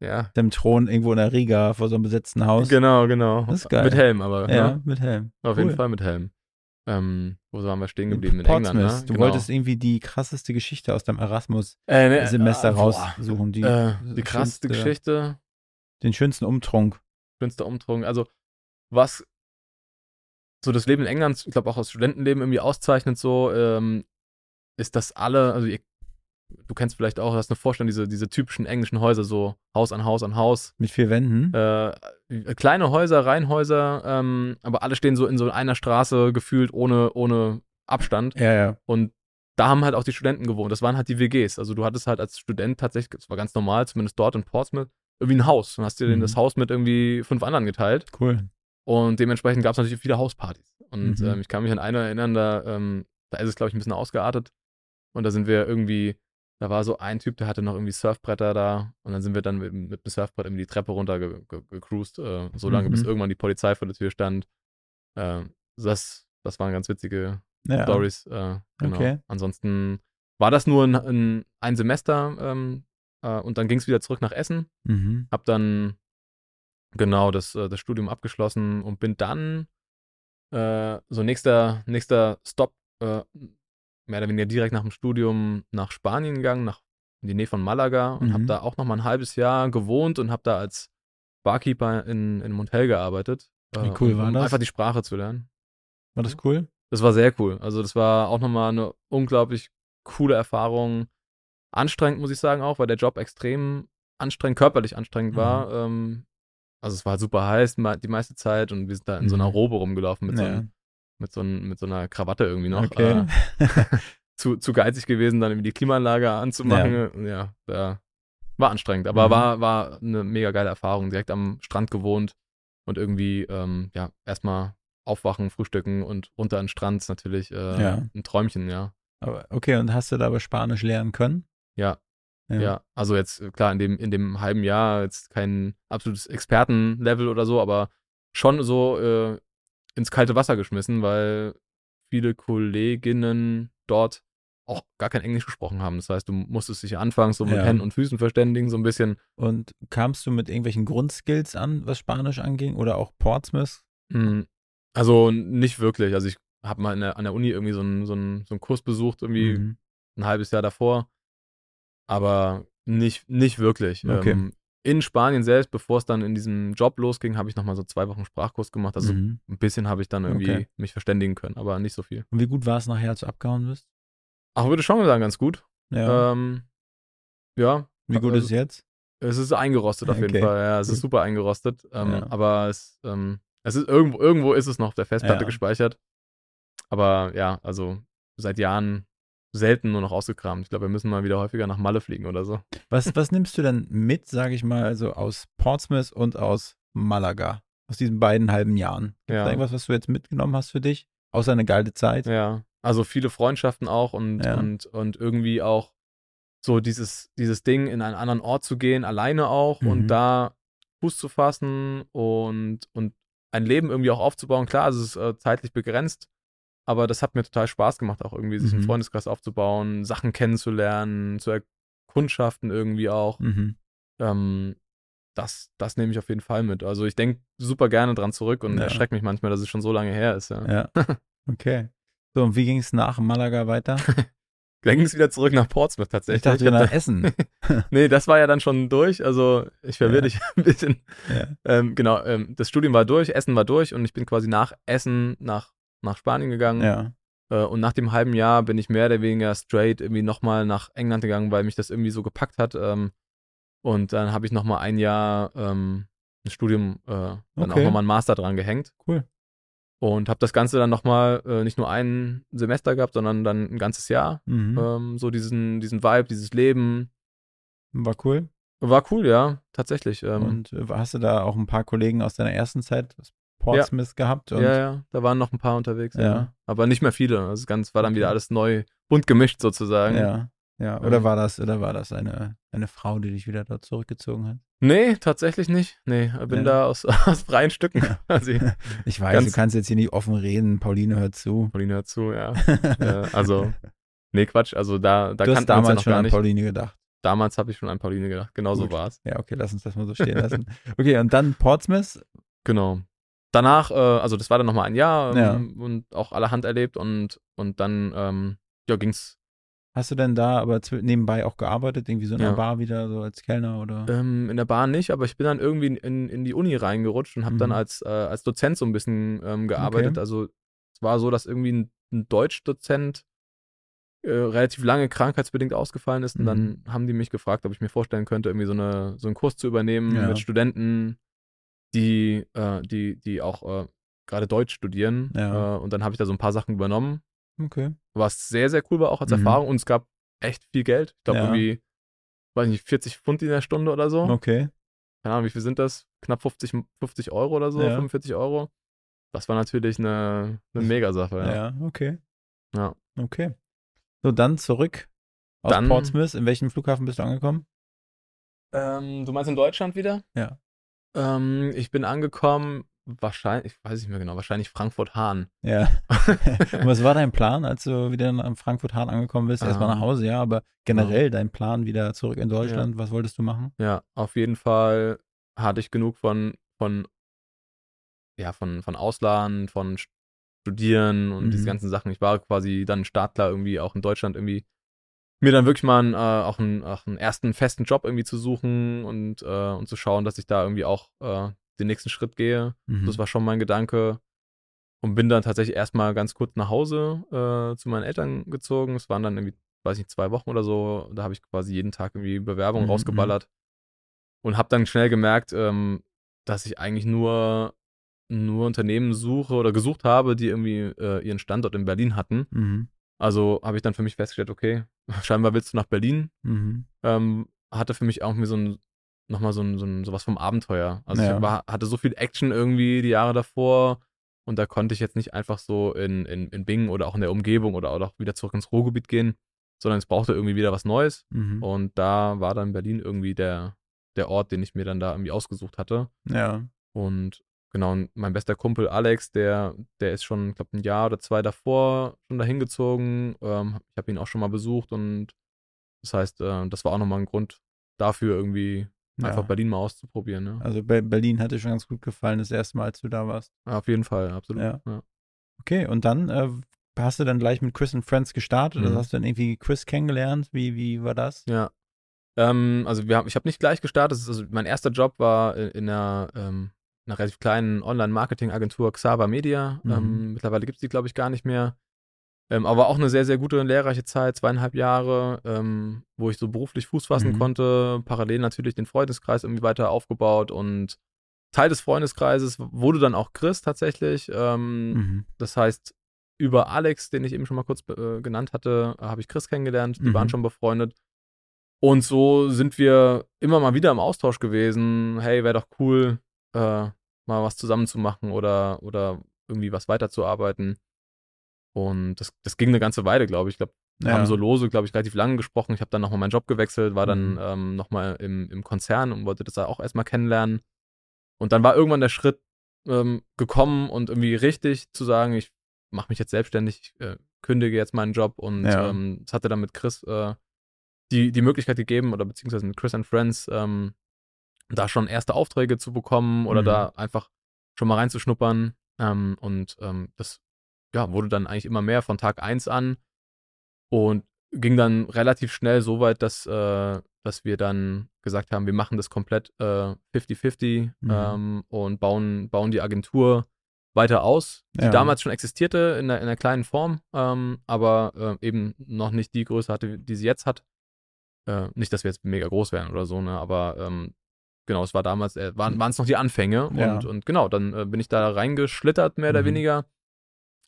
E: Ja,
D: Dem Thron irgendwo in der Riga vor so einem besetzten Haus.
E: genau, genau.
D: Das ist geil.
E: Mit Helm, aber.
D: Ja,
E: ne?
D: mit Helm.
E: Auf
D: Cool.
E: jeden Fall mit Helm. Ähm, wo waren wir stehen geblieben? In
D: Portsmouth.
E: England, ne?
D: Du wolltest irgendwie die krasseste Geschichte aus deinem Erasmus-Semester
E: äh, ne, äh,
D: raussuchen. Die,
E: Äh, die krasseste
D: schönste-
E: Geschichte,
D: Den schönsten Umtrunk.
E: schönste Umtrunk. Also, was so das Leben in England, ich glaube auch das Studentenleben irgendwie auszeichnet, so, ähm, ist, dass alle, also ihr, du kennst vielleicht auch, hast eine Vorstellung, diese, diese typischen englischen Häuser, so Haus an Haus an Haus.
D: Mit vier Wänden.
E: Äh, kleine Häuser, Reihenhäuser, ähm, aber alle stehen so in so einer Straße gefühlt ohne, ohne Abstand.
D: ja, ja.
E: Und da haben halt auch die Studenten gewohnt. Das waren halt die WGs. Also du hattest halt als Student tatsächlich, das war ganz normal, zumindest dort in Portsmouth, irgendwie ein Haus. Und hast dir
D: Mhm.
E: das Haus mit irgendwie fünf anderen geteilt.
D: Cool.
E: Und dementsprechend gab es natürlich viele Hauspartys. Und
D: Mhm.
E: ähm, ich kann mich an eine erinnern, da, ähm, da ist es, glaube ich, ein bisschen ausgeartet. Und da sind wir irgendwie, da war so ein Typ, der hatte noch irgendwie Surfbretter da. Und dann sind wir dann mit, mit dem Surfbrett irgendwie die Treppe runter ge ge gecruised, äh, so lange, bis
D: Mhm.
E: irgendwann die Polizei vor der Tür stand. Ähm, das, das waren ganz witzige
D: Ja.
E: Stories. Äh, genau.
D: Okay.
E: Ansonsten war das nur ein, ein, ein Semester ähm, äh, und dann ging es wieder zurück nach Essen.
D: Mhm.
E: Hab dann genau das, äh, das Studium abgeschlossen und bin dann äh, so nächster, nächster Stop, äh, mehr oder weniger direkt nach dem Studium nach Spanien gegangen, nach in die Nähe von Malaga und
D: Mhm.
E: habe da auch noch mal ein halbes Jahr gewohnt und habe da als Barkeeper in, in einem Hotel gearbeitet. äh,
D: Wie cool
E: um,
D: war das?
E: Einfach die Sprache zu lernen.
D: War das cool?
E: Das war sehr cool. Also das war auch nochmal eine unglaublich coole Erfahrung. Anstrengend, muss ich sagen, auch, weil der Job extrem anstrengend, körperlich anstrengend
D: Mhm.
E: war. Ähm, also es war halt super heiß die meiste Zeit und wir sind da in so einer
D: Mhm.
E: Robe rumgelaufen mit, so,
D: Ja.
E: einem, mit, so, einem, mit so einer Krawatte irgendwie noch.
D: Okay.
E: Äh, zu, zu geizig gewesen, dann irgendwie die Klimaanlage anzumachen. Ja, da war anstrengend, aber
D: Mhm.
E: war, war eine mega geile Erfahrung. Direkt am Strand gewohnt und irgendwie, ähm, ja, erstmal aufwachen, frühstücken und runter an den Strand ist natürlich äh,
D: Ja.
E: ein Träumchen, ja.
D: Aber, okay, und hast du da aber Spanisch lernen können?
E: Ja, ja. Also jetzt, äh, klar, in dem, in dem halben Jahr jetzt kein absolutes Expertenlevel oder so, aber schon so äh, ins kalte Wasser geschmissen, weil viele Kolleginnen dort auch gar kein Englisch gesprochen haben. Das heißt, du musstest dich anfangs so mit
D: Ja.
E: Händen und Füßen verständigen, so ein bisschen.
D: Und kamst du mit irgendwelchen Grundskills an, was Spanisch anging? Oder auch Portsmouth?
E: Mm, Also nicht wirklich. Also ich habe mal der, an der Uni irgendwie so einen, so, einen, so einen Kurs besucht, irgendwie
D: Mhm.
E: ein halbes Jahr davor. Aber nicht, nicht wirklich.
D: Okay.
E: Ähm, in Spanien selbst, bevor es dann in diesem Job losging, habe ich nochmal so zwei Wochen Sprachkurs gemacht. Also
D: Mhm.
E: ein bisschen habe ich dann irgendwie
D: Okay.
E: mich verständigen können, aber nicht so viel.
D: Und wie gut war es nachher, als du abgehauen bist?
E: Ach, würde schon sagen, ganz gut.
D: Ja.
E: Ähm, ja.
D: wie gut
E: also,
D: ist es jetzt?
E: Es ist eingerostet auf jeden
D: Okay,
E: Fall. Ja, es ist super eingerostet. Ähm,
D: Ja.
E: Aber es, ähm, es ist irgendwo, irgendwo ist es noch auf der Festplatte
D: Ja.
E: gespeichert. Aber ja, also seit Jahren selten nur noch ausgekramt. Ich glaube, wir müssen mal wieder häufiger nach Malle fliegen oder so.
D: Was, was nimmst du denn mit, sage ich mal, also aus Portsmouth und aus Malaga? Aus diesen beiden halben Jahren? Gibt
E: Ja.
D: da irgendwas, was du jetzt mitgenommen hast für dich? Außer eine geile Zeit?
E: Ja, also viele Freundschaften auch und,
D: Ja.
E: und, und irgendwie auch so dieses, dieses Ding, in einen anderen Ort zu gehen, alleine auch
D: Mhm.
E: und da Fuß zu fassen und, und ein Leben irgendwie auch aufzubauen. Klar, es ist äh, zeitlich begrenzt, aber das hat mir total Spaß gemacht, auch irgendwie sich einen
D: Mhm.
E: Freundeskreis aufzubauen, Sachen kennenzulernen, zu erkundschaften irgendwie auch.
D: Mhm.
E: Ähm, das, das nehme ich auf jeden Fall mit. Also ich denke super gerne dran zurück und
D: Ja.
E: erschreckt mich manchmal, dass es schon so lange her ist. Ja.
D: Ja. Okay. So, und wie ging es nach Malaga weiter?
E: Dann ging es wieder zurück nach Portsmouth tatsächlich.
D: Ich dachte,
E: hab
D: nach
E: da-
D: Essen.
E: nee, das war ja dann schon durch. Also ich verwirre
D: Ja.
E: dich ein bisschen.
D: Ja.
E: Ähm, genau, ähm, das Studium war durch, Essen war durch und ich bin quasi nach Essen nach, nach Spanien gegangen.
D: ja.
E: Äh, und nach dem halben Jahr bin ich mehr oder weniger straight irgendwie nochmal nach England gegangen, weil mich das irgendwie so gepackt hat. Ähm, und dann habe ich nochmal ein Jahr ähm, ein Studium, äh, dann auch
D: Okay.
E: nochmal einen Master dran gehängt.
D: Cool.
E: Und habe das Ganze dann nochmal äh, nicht nur ein Semester gehabt, sondern dann ein ganzes Jahr.
D: Mhm.
E: Ähm, so diesen, diesen Vibe, dieses Leben.
D: War cool.
E: War cool, ja, tatsächlich. Ähm,
D: Und äh, hast du da auch ein paar Kollegen aus deiner ersten Zeit Portsmouth gehabt? Und
E: ja, ja, da waren noch ein paar unterwegs, ja.
D: Ja.
E: Aber nicht mehr viele. Also Das Ganze war dann wieder alles neu, bunt gemischt sozusagen.
D: Ja, ja. Oder war das, oder war das eine, eine Frau, die dich wieder dort zurückgezogen hat?
E: Nee, tatsächlich nicht. Nee, bin
D: Ja.
E: da aus, aus freien Stücken quasi.
D: Ich weiß, du kannst jetzt hier nicht offen reden. Pauline hört zu.
E: Pauline hört zu, ja. äh, also, nee, Quatsch. Also da, da
D: du hast
E: ja
D: damals
E: noch
D: schon
E: gar
D: an. Pauline gedacht.
E: Damals habe ich schon an Pauline gedacht. Genau so
D: Gut.
E: war es.
D: Ja, okay, lass uns das mal so stehen lassen. Okay, und dann Portsmouth.
E: Genau. Danach, äh, also das war dann nochmal ein Jahr ähm,
D: Ja.
E: und auch allerhand erlebt und, und dann, ähm, ja, ging's
D: Hast du denn da aber nebenbei auch gearbeitet? Irgendwie so in
E: Ja.
D: einer Bar wieder, so als Kellner oder?
E: Ähm, in der Bahn nicht, aber ich bin dann irgendwie in, in die Uni reingerutscht und habe dann
D: Mhm.
E: als, äh, als Dozent so ein bisschen ähm, gearbeitet.
D: Okay.
E: Also es war so, dass irgendwie ein, ein Deutschdozent äh, relativ lange krankheitsbedingt ausgefallen ist und
D: Mhm.
E: dann haben die mich gefragt, ob ich mir vorstellen könnte, irgendwie so, eine, so einen Kurs zu übernehmen
D: Ja.
E: mit Studenten, die, äh, die, die auch äh, gerade Deutsch studieren.
D: Ja.
E: Äh, und dann habe ich da so ein paar Sachen übernommen,
D: Okay.
E: was sehr, sehr cool war auch als
D: Mhm.
E: Erfahrung und es gab echt viel Geld. Ich glaube
D: Ja.
E: irgendwie, weiß nicht, 40 Pfund in der Stunde oder so
D: Okay.
E: keine Ahnung, wie viel sind das? Knapp 50, 50 Euro oder so,
D: Ja.
E: 45 Euro. Das war natürlich eine, eine Megasache,
D: Ja.
E: ja.
D: okay.
E: Ja.
D: Okay. So, dann zurück aus
E: Dann-
D: Portsmouth. In welchem Flughafen bist du angekommen?
E: Ähm, du meinst in Deutschland wieder?
D: Ja.
E: Ähm, ich bin angekommen, wahrscheinlich, ich weiß nicht mehr genau, wahrscheinlich Frankfurt-Hahn.
D: Ja. Was war dein Plan, als du wieder am Frankfurt-Hahn angekommen bist? Erstmal nach
E: Ähm,
D: Hause, ja, aber generell dein Plan wieder zurück in Deutschland. Was wolltest du machen?
E: Ja, auf jeden Fall hatte ich genug von, von, ja, von, von Ausland, von Studieren und diese
D: Mhm.
E: ganzen Sachen. Ich war quasi dann startklar irgendwie auch in Deutschland irgendwie mir dann wirklich mal einen, äh, auch, einen, auch einen ersten festen Job irgendwie zu suchen und, äh, und zu schauen, dass ich da irgendwie auch äh, den nächsten Schritt gehe.
D: Mhm.
E: Das war schon mein Gedanke. Und bin dann tatsächlich erstmal ganz kurz nach Hause äh, zu meinen Eltern gezogen. Es waren dann irgendwie, weiß nicht, zwei Wochen oder so. Da habe ich quasi jeden Tag irgendwie Bewerbungen
D: Mhm,
E: rausgeballert. Und habe dann schnell gemerkt, ähm, dass ich eigentlich nur, nur Unternehmen suche oder gesucht habe, die irgendwie äh, ihren Standort in Berlin hatten.
D: Mhm.
E: Also habe ich dann für mich festgestellt, okay, scheinbar willst du nach Berlin.
D: Mhm.
E: Ähm, hatte für mich auch irgendwie so ein, nochmal so ein, so ein, sowas vom Abenteuer. Also
D: Ja.
E: ich war, hatte so viel Action irgendwie die Jahre davor und da konnte ich jetzt nicht einfach so in, in, in Bingen oder auch in der Umgebung oder auch wieder zurück ins Ruhrgebiet gehen, sondern es brauchte irgendwie wieder was Neues.
D: Mhm.
E: Und da war dann Berlin irgendwie der, der Ort, den ich mir dann da irgendwie ausgesucht hatte.
D: Ja.
E: Und genau, und mein bester Kumpel Alex, der, der ist schon, ich glaube, ein Jahr oder zwei davor schon dahin gezogen. Ähm, ich habe ihn auch schon mal besucht und das heißt, äh, das war auch nochmal ein Grund dafür, irgendwie
D: ja.
E: einfach Berlin mal auszuprobieren. Ne?
D: Also Be Berlin hat dir schon ganz gut gefallen, das erste Mal, als du da warst.
E: Auf jeden Fall, absolut.
D: Ja.
E: Ja.
D: Okay, und dann äh, hast du dann gleich mit Chris and Friends gestartet?
E: Mhm.
D: Oder hast du dann irgendwie Chris kennengelernt? Wie, wie war das?
E: Ja. Ähm, also wir haben, ich habe nicht gleich gestartet. Also mein erster Job war in, in einer, ähm, einer relativ kleinen Online-Marketing-Agentur Xava Media.
D: Mhm.
E: Ähm, mittlerweile gibt es die, glaube ich, gar nicht mehr. Ähm, aber auch eine sehr, sehr gute und lehrreiche Zeit, zweieinhalb Jahre, ähm, wo ich so beruflich Fuß fassen
D: Mhm.
E: konnte. Parallel natürlich den Freundeskreis irgendwie weiter aufgebaut und Teil des Freundeskreises wurde dann auch Chris tatsächlich. Ähm,
D: Mhm.
E: Das heißt, über Alex, den ich eben schon mal kurz äh, genannt hatte, habe ich Chris kennengelernt. Die
D: Mhm.
E: waren schon befreundet. Und so sind wir immer mal wieder im Austausch gewesen. Hey, wäre doch cool, äh, mal was zusammen zu machen oder, oder irgendwie was weiterzuarbeiten. Und das, das ging eine ganze Weile, glaube ich. Ich glaube, wir
D: Ja.
E: haben so lose, glaube ich, relativ lange gesprochen. Ich habe dann nochmal meinen Job gewechselt, war dann
D: Mhm.
E: ähm, nochmal im, im Konzern und wollte das da auch erstmal kennenlernen. Und dann war irgendwann der Schritt ähm, gekommen und irgendwie richtig zu sagen, ich mache mich jetzt selbstständig, ich äh, kündige jetzt meinen Job und
D: Ja.
E: ähm, es hatte dann mit Chris äh, die, die Möglichkeit gegeben oder beziehungsweise mit Chris and Friends ähm, da schon erste Aufträge zu bekommen oder
D: Mhm.
E: da einfach schon mal reinzuschnuppern. Ähm, und ähm, das ja, wurde dann eigentlich immer mehr von Tag 1 an und ging dann relativ schnell so weit, dass, äh, dass wir dann gesagt haben, wir machen das komplett äh, 50-50
D: Mhm.
E: ähm, und bauen, bauen die Agentur weiter aus, die
D: Ja.
E: damals schon existierte in einer, in einer kleinen Form, ähm, aber äh, eben noch nicht die Größe hatte, die sie jetzt hat. Äh, nicht, dass wir jetzt mega groß wären oder so, ne? aber ähm, genau, es war damals, äh, waren es noch die Anfänge
D: Ja.
E: und, und genau, dann äh, bin ich da reingeschlittert, mehr oder
D: Mhm.
E: weniger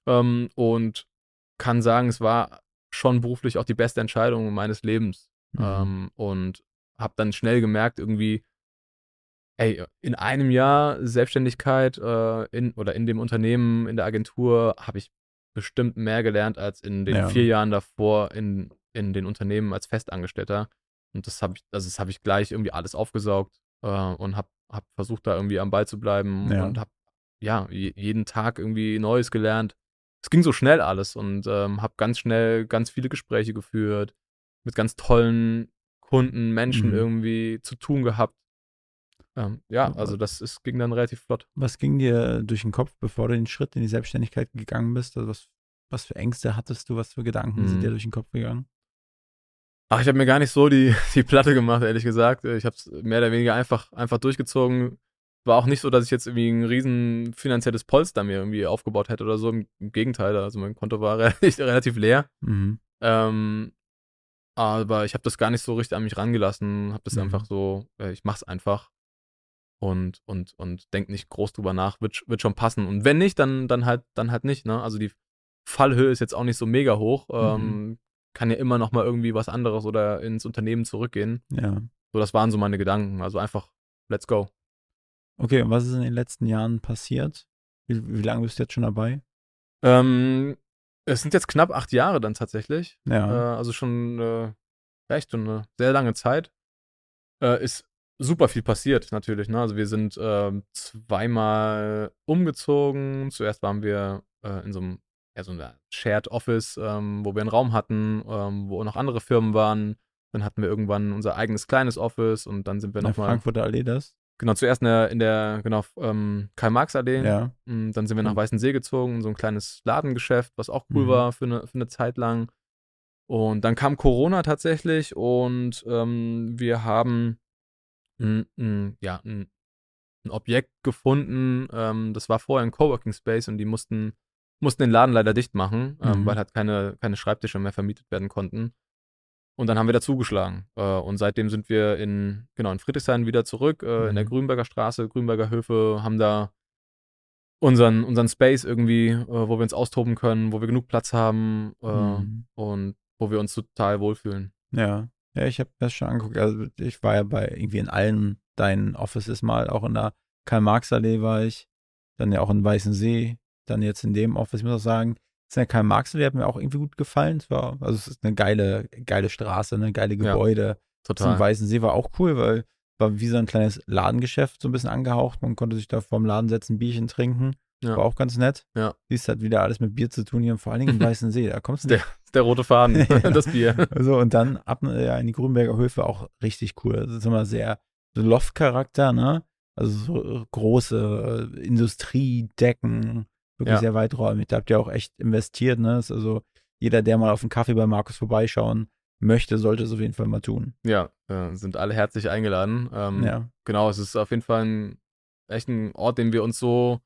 E: ähm, und kann sagen, es war schon beruflich auch die beste Entscheidung meines Lebens
D: Mhm.
E: ähm, und habe dann schnell gemerkt, irgendwie, ey, in einem Jahr Selbstständigkeit äh, in, oder in dem Unternehmen, in der Agentur, habe ich bestimmt mehr gelernt als in den
D: Ja.
E: vier Jahren davor in, in den Unternehmen als Festangestellter. Und das habe ich, also das habe ich gleich irgendwie alles aufgesaugt äh, und habe hab versucht, da irgendwie am Ball zu bleiben
D: Ja.
E: und habe ja je, jeden Tag irgendwie Neues gelernt. Es ging so schnell alles und ähm, habe ganz schnell ganz viele Gespräche geführt, mit ganz tollen Kunden, Menschen
D: Mhm.
E: irgendwie zu tun gehabt. Ähm, ja, also das ist, ging dann relativ flott.
D: Was ging dir durch den Kopf, bevor du den Schritt in die Selbstständigkeit gegangen bist? Also was, was für Ängste hattest du, was für Gedanken sind
E: Mhm.
D: dir durch den Kopf gegangen?
E: Ach, ich habe mir gar nicht so die, die Platte gemacht, ehrlich gesagt. Ich habe es mehr oder weniger einfach, einfach durchgezogen. War auch nicht so, dass ich jetzt irgendwie ein riesen finanzielles Polster mir irgendwie aufgebaut hätte oder so. Im, Gegenteil, also mein Konto war relativ, leer.
D: Mhm.
E: Ähm, aber ich habe das gar nicht so richtig an mich rangelassen. Habe das
D: Mhm.
E: einfach so, äh, ich mach's einfach und und und denk nicht groß drüber nach. Wird, wird schon passen. Und wenn nicht, dann dann halt dann halt nicht. Ne? Also die Fallhöhe ist jetzt auch nicht so mega hoch. Ähm, kann ja immer noch mal irgendwie was anderes oder ins Unternehmen zurückgehen.
D: Ja.
E: So, das waren so meine Gedanken. Also einfach, let's go.
D: Okay, und was ist in den letzten Jahren passiert? Wie, wie lange bist du jetzt schon dabei?
E: Ähm, es sind jetzt knapp acht Jahre dann tatsächlich.
D: Ja.
E: Äh, also schon äh, echt schon eine sehr lange Zeit. Äh, ist super viel passiert natürlich. Ne? Also wir sind ähm, zweimal umgezogen. Zuerst waren wir äh, in so einem ja, so einer Shared Office, ähm, wo wir einen Raum hatten, ähm, wo noch andere Firmen waren. Dann hatten wir irgendwann unser eigenes kleines Office und dann sind wir
D: in der
E: nochmal.
D: Frankfurter Allee das?
E: Genau, zuerst in der, in der genau, ähm, Karl-Marx-Allee.
D: Ja.
E: Mm, Dann sind wir nach Weißensee gezogen, in so ein kleines Ladengeschäft, was auch cool
D: Mhm.
E: war für eine, für eine Zeit lang. Und dann kam Corona tatsächlich und ähm, wir haben ein, ein, ja, ein, ein Objekt gefunden. Ähm, das war vorher ein Coworking Space und die mussten, mussten den Laden leider dicht machen, ähm,
D: Mhm.
E: weil halt keine, keine Schreibtische mehr vermietet werden konnten. Und dann haben wir da zugeschlagen. Äh, und seitdem sind wir in, genau, in Friedrichshain wieder zurück, äh, in der
D: Mhm.
E: Grünberger Straße, Grünberger Höfe, haben da unseren, unseren Space irgendwie, äh, wo wir uns austoben können, wo wir genug Platz haben äh,
D: Mhm.
E: und wo wir uns total wohlfühlen.
D: Ja. Ja, ich habe das schon angeguckt. Also ich war ja bei irgendwie in allen deinen Offices mal, auch in der Karl-Marx-Allee war ich, dann ja auch in Weißensee, dann jetzt in dem Office. Ich muss auch sagen, das in der Karl-Marx-Allee hat mir auch irgendwie gut gefallen. Es war, also es ist eine geile, geile Straße, eine geile
E: Ja,
D: Gebäude. Das
E: Total.
D: in Weißensee war auch cool, weil war wie so ein kleines Ladengeschäft, so ein bisschen angehaucht. Man konnte sich da vorm Laden setzen, Bierchen trinken.
E: Ja.
D: War auch ganz nett.
E: Ja.
D: Siehst halt wieder alles mit Bier zu tun hier, und vor allen Dingen im Weißensee. Da kommst du
E: Der, ist der rote Faden,
D: Ja.
E: das Bier.
D: so, und dann ab ja, in die Grünberger Höfe auch richtig cool. Das ist immer sehr so Loft-Charakter, ne? Also so große äh, Industriedecken, wirklich
E: Ja.
D: sehr weiträumig. Da habt ihr auch echt investiert, ne? Ist also jeder, der mal auf einen Kaffee bei Markus vorbeischauen möchte, sollte es auf jeden Fall mal tun.
E: Ja, äh, sind alle herzlich eingeladen. Ähm,
D: Ja.
E: Genau, es ist auf jeden Fall ein, echt ein Ort, den wir uns so,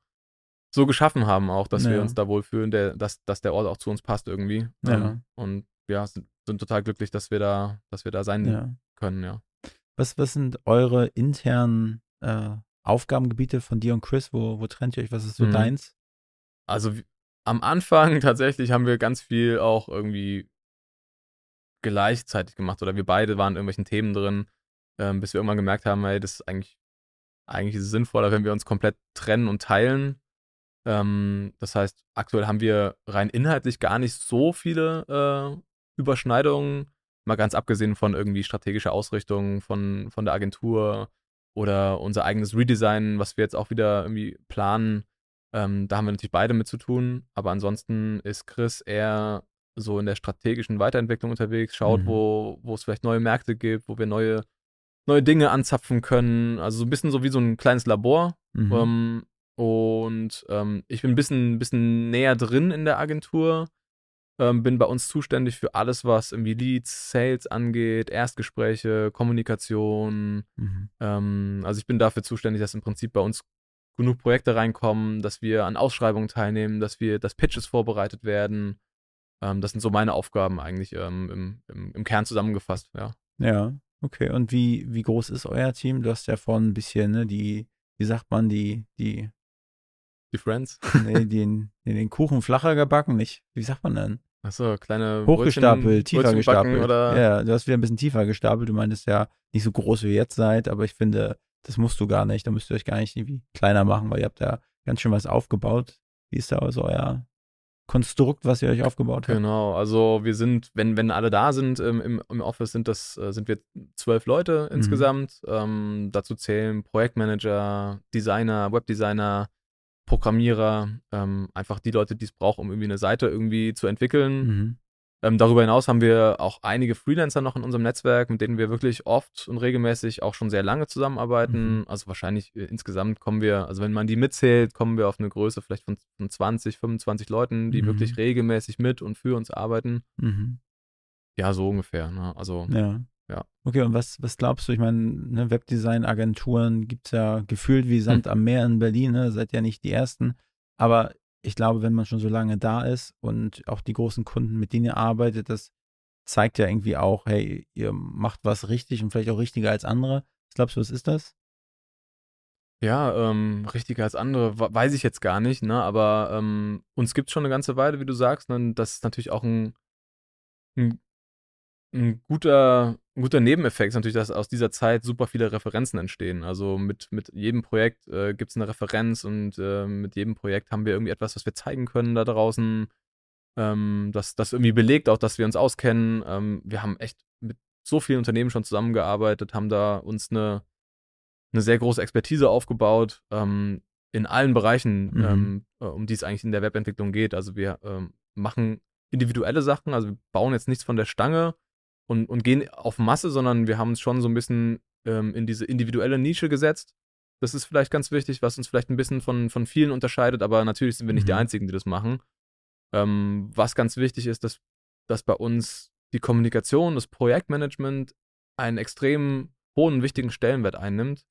E: so geschaffen haben, auch, dass wir
D: Ja.
E: uns da wohlfühlen, der, dass, dass der Ort auch zu uns passt irgendwie.
D: Ja.
E: Ähm, und ja, sind, sind total glücklich, dass wir da, dass wir da sein können, ja.
D: Was, was sind eure internen äh, Aufgabengebiete von dir und Chris? Wo, wo trennt ihr euch? Was ist so
E: Mhm.
D: deins?
E: Also am Anfang tatsächlich haben wir ganz viel auch irgendwie gleichzeitig gemacht oder wir beide waren in irgendwelchen Themen drin, ähm, bis wir irgendwann gemerkt haben, hey, das ist eigentlich, eigentlich ist es sinnvoller, wenn wir uns komplett trennen und teilen. Ähm, das heißt, aktuell haben wir rein inhaltlich gar nicht so viele äh, Überschneidungen, mal ganz abgesehen von irgendwie strategischer Ausrichtung von, von der Agentur oder unser eigenes Redesign, was wir jetzt auch wieder irgendwie planen. Ähm, da haben wir natürlich beide mit zu tun, aber ansonsten ist Chris eher so in der strategischen Weiterentwicklung unterwegs, schaut, mhm. wo, wo es vielleicht neue Märkte gibt, wo wir neue, neue Dinge anzapfen können. Also so ein bisschen so wie so ein kleines Labor. Mhm. Ähm, und ähm, ich bin ein bisschen, bisschen näher drin in der Agentur. Ähm, bin bei uns zuständig für alles, was irgendwie Leads, Sales angeht, Erstgespräche, Kommunikation. Mhm. Ähm, also ich bin dafür zuständig, dass im Prinzip bei uns genug Projekte reinkommen, dass wir an Ausschreibungen teilnehmen, dass wir, dass Pitches vorbereitet werden. Ähm, das sind so meine Aufgaben eigentlich ähm, im, im, im, Kern zusammengefasst, ja.
D: Ja, okay. Und wie, wie groß ist euer Team? Du hast ja vorhin ein bisschen, ne, die, wie sagt man, die, die
E: die Friends?
D: Nee, den, den Kuchen flacher gebacken, nicht. Wie sagt man denn?
E: Achso, kleine
D: Hochgestapelt,
E: Brötchen,
D: tiefer
E: Brötchen
D: gestapelt.
E: Oder?
D: Ja, du hast wieder ein bisschen tiefer gestapelt. Du meintest ja nicht so groß wie ihr jetzt seid, aber ich finde, das musst du gar nicht. Da müsst ihr euch gar nicht irgendwie kleiner machen, weil ihr habt da ganz schön was aufgebaut. Wie ist da also euer Konstrukt, was ihr euch aufgebaut habt?
E: Genau, also wir sind, wenn, wenn alle da sind ähm, im, im Office, sind das, äh, sind wir zwölf Leute mhm. insgesamt. Ähm, dazu zählen Projektmanager, Designer, Webdesigner, Programmierer, ähm, einfach die Leute, die es braucht, um irgendwie eine Seite irgendwie zu entwickeln. Mhm. Ähm, darüber hinaus haben wir auch einige Freelancer noch in unserem Netzwerk, mit denen wir wirklich oft und regelmäßig auch schon sehr lange zusammenarbeiten. Mhm. Also wahrscheinlich äh, insgesamt kommen wir, also wenn man die mitzählt, kommen wir auf eine Größe vielleicht von, von 20, 25 Leuten, die mhm. wirklich regelmäßig mit und für uns arbeiten. Mhm. Ja, so ungefähr. Ne? Also
D: ja. Ja. Okay, und was, was glaubst du? Ich meine, ne, Webdesign-Agenturen gibt es ja gefühlt wie Sand hm. am Meer in Berlin, ne? seid ja nicht die ersten. Aber ich glaube, wenn man schon so lange da ist und auch die großen Kunden, mit denen ihr arbeitet, das zeigt ja irgendwie auch, hey, ihr macht was richtig und vielleicht auch richtiger als andere. Was glaubst du, was ist das?
E: Ja, ähm, richtiger als andere, weiß ich jetzt gar nicht, ne? Aber ähm, uns gibt es schon eine ganze Weile, wie du sagst, ne? das ist natürlich auch ein, ein ein guter, ein guter Nebeneffekt ist natürlich, dass aus dieser Zeit super viele Referenzen entstehen. Also mit, mit jedem Projekt äh, gibt es eine Referenz und äh, mit jedem Projekt haben wir irgendwie etwas, was wir zeigen können da draußen. Ähm, das, das irgendwie belegt auch, dass wir uns auskennen. Ähm, wir haben echt mit so vielen Unternehmen schon zusammengearbeitet, haben da uns eine, eine sehr große Expertise aufgebaut ähm, in allen Bereichen, mhm. Ähm, äh, um die es eigentlich in der Webentwicklung geht. Also wir ähm, machen individuelle Sachen, also wir bauen jetzt nichts von der Stange, und, und gehen auf Masse, sondern wir haben uns schon so ein bisschen ähm, in diese individuelle Nische gesetzt. Das ist vielleicht ganz wichtig, was uns vielleicht ein bisschen von, von vielen unterscheidet, aber natürlich sind wir nicht mhm. die Einzigen, die das machen. Ähm, was ganz wichtig ist, dass, dass bei uns die Kommunikation, das Projektmanagement einen extrem hohen wichtigen Stellenwert einnimmt.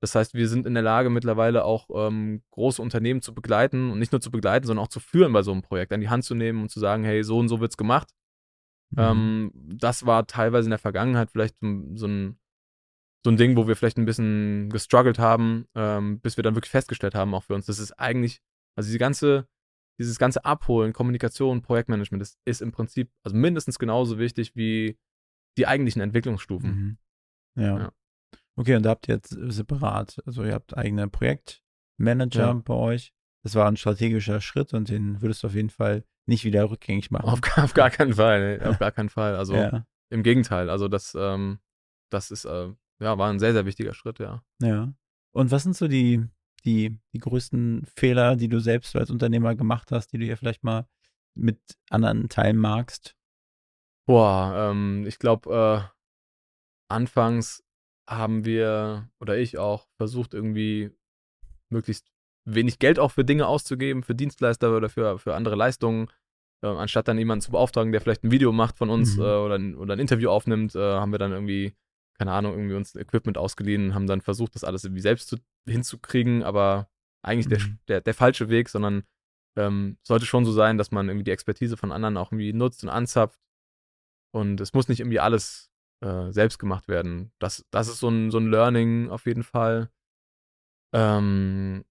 E: Das heißt, wir sind in der Lage, mittlerweile auch ähm, große Unternehmen zu begleiten und nicht nur zu begleiten, sondern auch zu führen bei so einem Projekt, an die Hand zu nehmen und zu sagen, hey, so und so wird es gemacht. Mhm. Ähm, das war teilweise in der Vergangenheit vielleicht so ein, so ein Ding, wo wir vielleicht ein bisschen gestruggelt haben, ähm, bis wir dann wirklich festgestellt haben, auch für uns, das ist eigentlich, also diese ganze, dieses ganze Abholen, Kommunikation, Projektmanagement, das ist im Prinzip also mindestens genauso wichtig wie die eigentlichen Entwicklungsstufen.
D: Mhm. Ja. ja. Okay, und da habt ihr jetzt separat, also ihr habt eigene Projektmanager ja. bei euch. Das war ein strategischer Schritt und den würdest du auf jeden Fall nicht wieder rückgängig machen.
E: Auf, auf gar keinen Fall, ne? auf gar keinen Fall. Also ja. im Gegenteil, also das, ähm, das ist, äh, ja, war ein sehr, sehr wichtiger Schritt, ja.
D: Ja. Und was sind so die, die, die größten Fehler, die du selbst als Unternehmer gemacht hast, die du hier vielleicht mal mit anderen teilen magst?
E: Boah, ähm, ich glaube, äh, anfangs haben wir oder ich auch versucht, irgendwie möglichst wenig Geld auch für Dinge auszugeben, für Dienstleister oder für, für andere Leistungen. Äh, anstatt dann jemanden zu beauftragen, der vielleicht ein Video macht von uns mhm. äh, oder, ein, oder ein Interview aufnimmt, äh, haben wir dann irgendwie, keine Ahnung, irgendwie uns Equipment ausgeliehen, haben dann versucht, das alles irgendwie selbst zu, hinzukriegen, aber eigentlich mhm. der, der, der falsche Weg, sondern ähm, sollte schon so sein, dass man irgendwie die Expertise von anderen auch irgendwie nutzt und anzapft. Und es muss nicht irgendwie alles äh, selbst gemacht werden. Das, das ist so ein, so ein Learning auf jeden Fall. Ähm,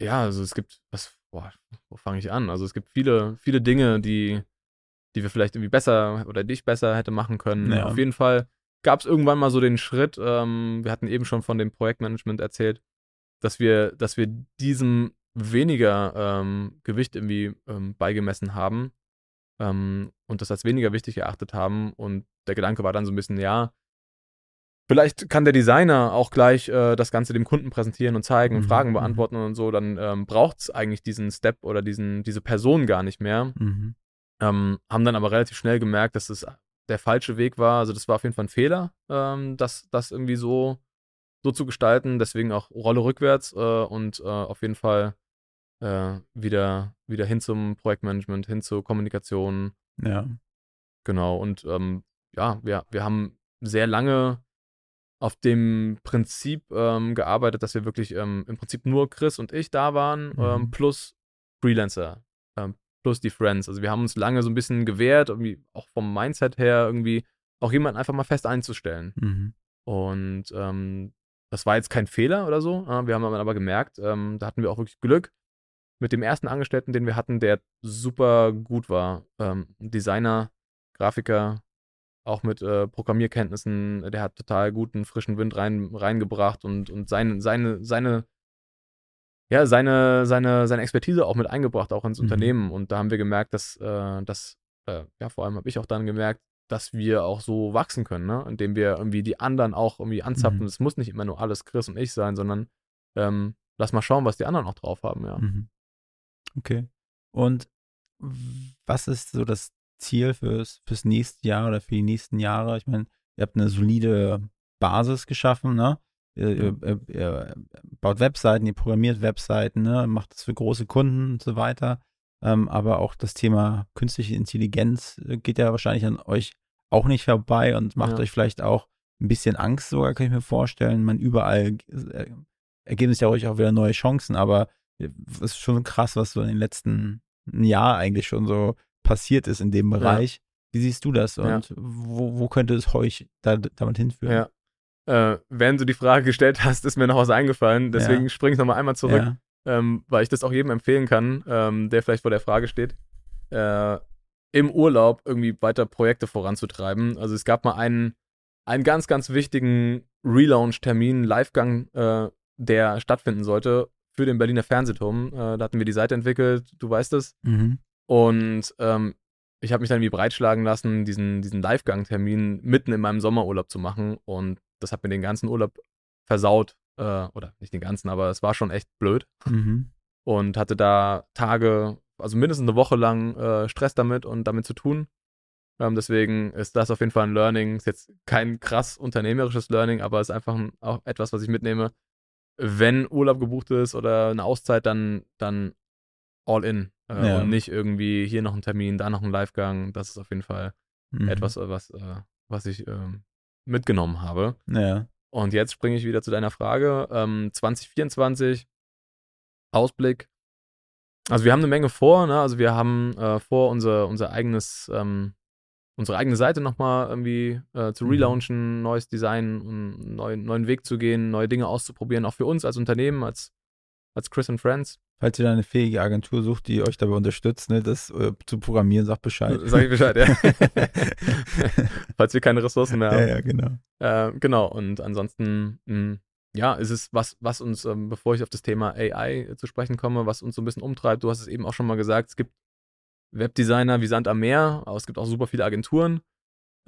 E: ja, also es gibt, was, boah, wo fange ich an? Also es gibt viele, viele Dinge, die, die wir vielleicht irgendwie besser oder dich besser hätte machen können.
D: Ja.
E: Auf jeden Fall gab es irgendwann mal so den Schritt, ähm, wir hatten eben schon von dem Projektmanagement erzählt, dass wir, dass wir diesem weniger ähm, Gewicht irgendwie ähm, beigemessen haben ähm, und das als weniger wichtig erachtet haben. Und der Gedanke war dann so ein bisschen, ja, vielleicht kann der Designer auch gleich äh, das Ganze dem Kunden präsentieren und zeigen und
D: Mhm,
E: Fragen
D: mhm.
E: beantworten und so, dann ähm, braucht es eigentlich diesen Step oder diesen, diese Person gar nicht mehr.
D: Mhm.
E: Ähm, haben dann aber relativ schnell gemerkt, dass es der falsche Weg war. Also das war auf jeden Fall ein Fehler, ähm, das, das irgendwie so, so zu gestalten. Deswegen auch Rolle rückwärts äh, und äh, auf jeden Fall äh, wieder, wieder hin zum Projektmanagement, hin zur Kommunikation.
D: Ja.
E: Genau. Und ähm, ja, wir, wir haben sehr lange auf dem Prinzip ähm, gearbeitet, dass wir wirklich ähm, im Prinzip nur Chris und ich da waren, ähm,
D: Mhm.
E: plus Freelancer, ähm, plus die Friends. Also wir haben uns lange so ein bisschen gewehrt, irgendwie auch vom Mindset her irgendwie auch jemanden einfach mal fest einzustellen.
D: Mhm.
E: Und ähm, das war jetzt kein Fehler oder so. äh, Wir haben aber gemerkt, da hatten wir auch wirklich Glück mit dem ersten Angestellten, den wir hatten, der super gut war. Designer, Grafiker, auch mit äh, Programmierkenntnissen, der hat total guten frischen Wind rein, reingebracht und, und seine, seine, seine, ja, seine, seine, seine Expertise auch mit eingebracht, auch ins
D: Mhm.
E: Unternehmen. Und da haben wir gemerkt, dass, äh, dass äh, ja, vor allem habe ich auch dann gemerkt, dass wir auch so wachsen können, ne? indem wir irgendwie die anderen auch irgendwie anzapfen.
D: Mhm.
E: Es muss nicht immer nur alles Chris und ich sein, sondern ähm, lass mal schauen, was die anderen auch drauf haben, ja.
D: Mhm. Okay. Und was ist so das Ziel fürs, fürs nächste Jahr oder für die nächsten Jahre? Ich meine, ihr habt eine solide Basis geschaffen, ne? Ihr, ihr, ihr, ihr baut Webseiten, ihr programmiert Webseiten, ne? macht das für große Kunden und so weiter. Ähm, aber auch das Thema künstliche Intelligenz äh, geht ja wahrscheinlich an euch auch nicht vorbei und macht
E: Ja.
D: euch vielleicht auch ein bisschen Angst sogar, kann ich mir vorstellen. Man überall äh, ergeben sich ja euch auch wieder neue Chancen, aber es ist schon krass, was so in den letzten Jahr eigentlich schon so passiert ist in dem Bereich. Wie siehst du das
E: Ja.
D: und wo, wo könnte es euch da, damit hinführen?
E: Ja. Äh, während du die Frage gestellt hast, ist mir noch was eingefallen. Deswegen
D: Ja.
E: springe ich nochmal einmal zurück,
D: Ja.
E: ähm, weil ich das auch jedem empfehlen kann, ähm, der vielleicht vor der Frage steht, äh, im Urlaub irgendwie weiter Projekte voranzutreiben. Also es gab mal einen, einen ganz, ganz wichtigen Relaunch-Termin, Livegang, äh, der stattfinden sollte für den Berliner Fernsehturm. Äh, da hatten wir die Seite entwickelt, du weißt es.
D: Mhm.
E: Und ähm, ich habe mich dann irgendwie breitschlagen lassen, diesen, diesen Livegang-Termin mitten in meinem Sommerurlaub zu machen. Und das hat mir den ganzen Urlaub versaut. Äh, oder nicht den ganzen, aber es war schon echt blöd.
D: Mhm.
E: Und hatte da Tage, also mindestens eine Woche lang äh, Stress damit und damit zu tun. Ähm, deswegen ist das auf jeden Fall ein Learning. Ist jetzt kein krass unternehmerisches Learning, aber ist einfach ein, auch etwas, was ich mitnehme. Wenn Urlaub gebucht ist oder eine Auszeit, dann, dann all in. Äh,
D: Ja.
E: Und nicht irgendwie hier noch ein Termin, da noch ein Livegang. Das ist auf jeden Fall
D: Mhm.
E: etwas, äh, was, äh, was ich ähm, mitgenommen habe.
D: Ja.
E: Und jetzt springe ich wieder zu deiner Frage. Ähm, 2024, Ausblick. Also wir haben eine Menge vor, ne? Also wir haben äh, vor, unser, unser eigenes, ähm, unsere eigene Seite nochmal irgendwie äh, zu
D: Mhm.
E: relaunchen, neues Design, einen neuen, neuen Weg zu gehen, neue Dinge auszuprobieren, auch für uns als Unternehmen, als, als Chris and Friends.
D: Falls ihr da eine fähige Agentur sucht, die euch dabei unterstützt, ne, das äh, zu programmieren, sagt Bescheid.
E: Sag ich Bescheid, ja. Falls wir keine Ressourcen mehr haben.
D: ja, ja, genau.
E: Äh, genau, und ansonsten, mh, ja, ist es was, was uns, ähm, bevor ich auf das Thema AI zu sprechen komme, was uns so ein bisschen umtreibt. Du hast es eben auch schon mal gesagt, es gibt Webdesigner wie Sand am Meer, aber es gibt auch super viele Agenturen.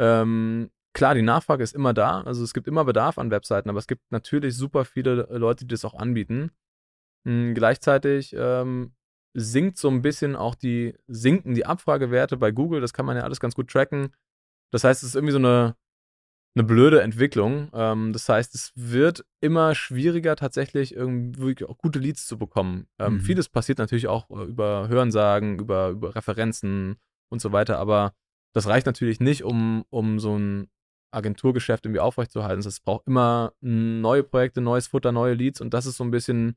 E: Ähm, klar, die Nachfrage ist immer da, also es gibt immer Bedarf an Webseiten, aber es gibt natürlich super viele Leute, die das auch anbieten. Mh, gleichzeitig ähm, sinkt so ein bisschen auch die, sinken die Abfragewerte bei Google, das kann man ja alles ganz gut tracken. Das heißt, es ist irgendwie so eine, eine blöde Entwicklung. Ähm, das heißt, es wird immer schwieriger, tatsächlich irgendwie auch gute Leads zu bekommen. Ähm,
D: Mhm.
E: Vieles passiert natürlich auch äh, über Hörensagen, über, über Referenzen und so weiter, aber das reicht natürlich nicht, um, um so ein Agenturgeschäft irgendwie aufrechtzuerhalten. Es braucht immer neue Projekte, neues Futter, neue Leads und das ist so ein bisschen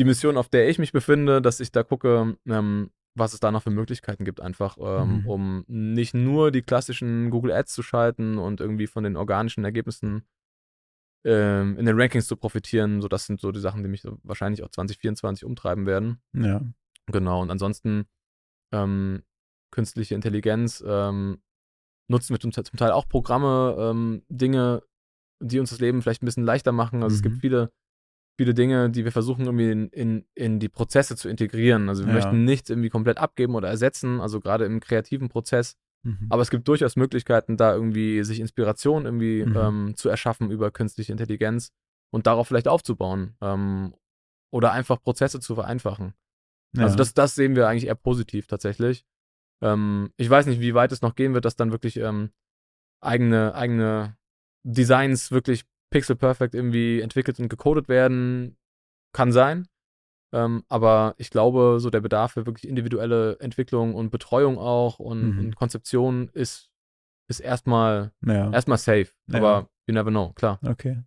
E: die Mission, auf der ich mich befinde, dass ich da gucke, ähm, was es da noch für Möglichkeiten gibt, einfach, ähm,
D: Mhm.
E: um nicht nur die klassischen Google Ads zu schalten und irgendwie von den organischen Ergebnissen ähm, in den Rankings zu profitieren. So, das sind so die Sachen, die mich so wahrscheinlich auch 2024 umtreiben werden.
D: Ja.
E: Genau, und ansonsten ähm, künstliche Intelligenz ähm, nutzen wir zum, zum Teil auch Programme, ähm, Dinge, die uns das Leben vielleicht ein bisschen leichter machen. Also es gibt
D: Mhm.
E: viele, viele Dinge, die wir versuchen irgendwie in, in, in die Prozesse zu integrieren. Also wir
D: Ja.
E: möchten nichts irgendwie komplett abgeben oder ersetzen, also gerade im kreativen Prozess.
D: Mhm.
E: Aber es gibt durchaus Möglichkeiten, da irgendwie sich Inspiration irgendwie
D: Mhm.
E: ähm, zu erschaffen über künstliche Intelligenz und darauf vielleicht aufzubauen. Ähm, oder einfach Prozesse zu vereinfachen.
D: ja.
E: Also das, das sehen wir eigentlich eher positiv tatsächlich. Ähm, ich weiß nicht, wie weit es noch gehen wird, dass dann wirklich ähm, eigene, eigene Designs wirklich pixel perfect irgendwie entwickelt und gecodet werden. Kann sein. Ähm, aber ich glaube, so der Bedarf für wirklich individuelle Entwicklung und Betreuung auch und,
D: Mhm.
E: und Konzeption ist, ist erstmal,
D: ja.
E: erstmal safe.
D: Ja.
E: Aber you never know, klar.
D: Okay.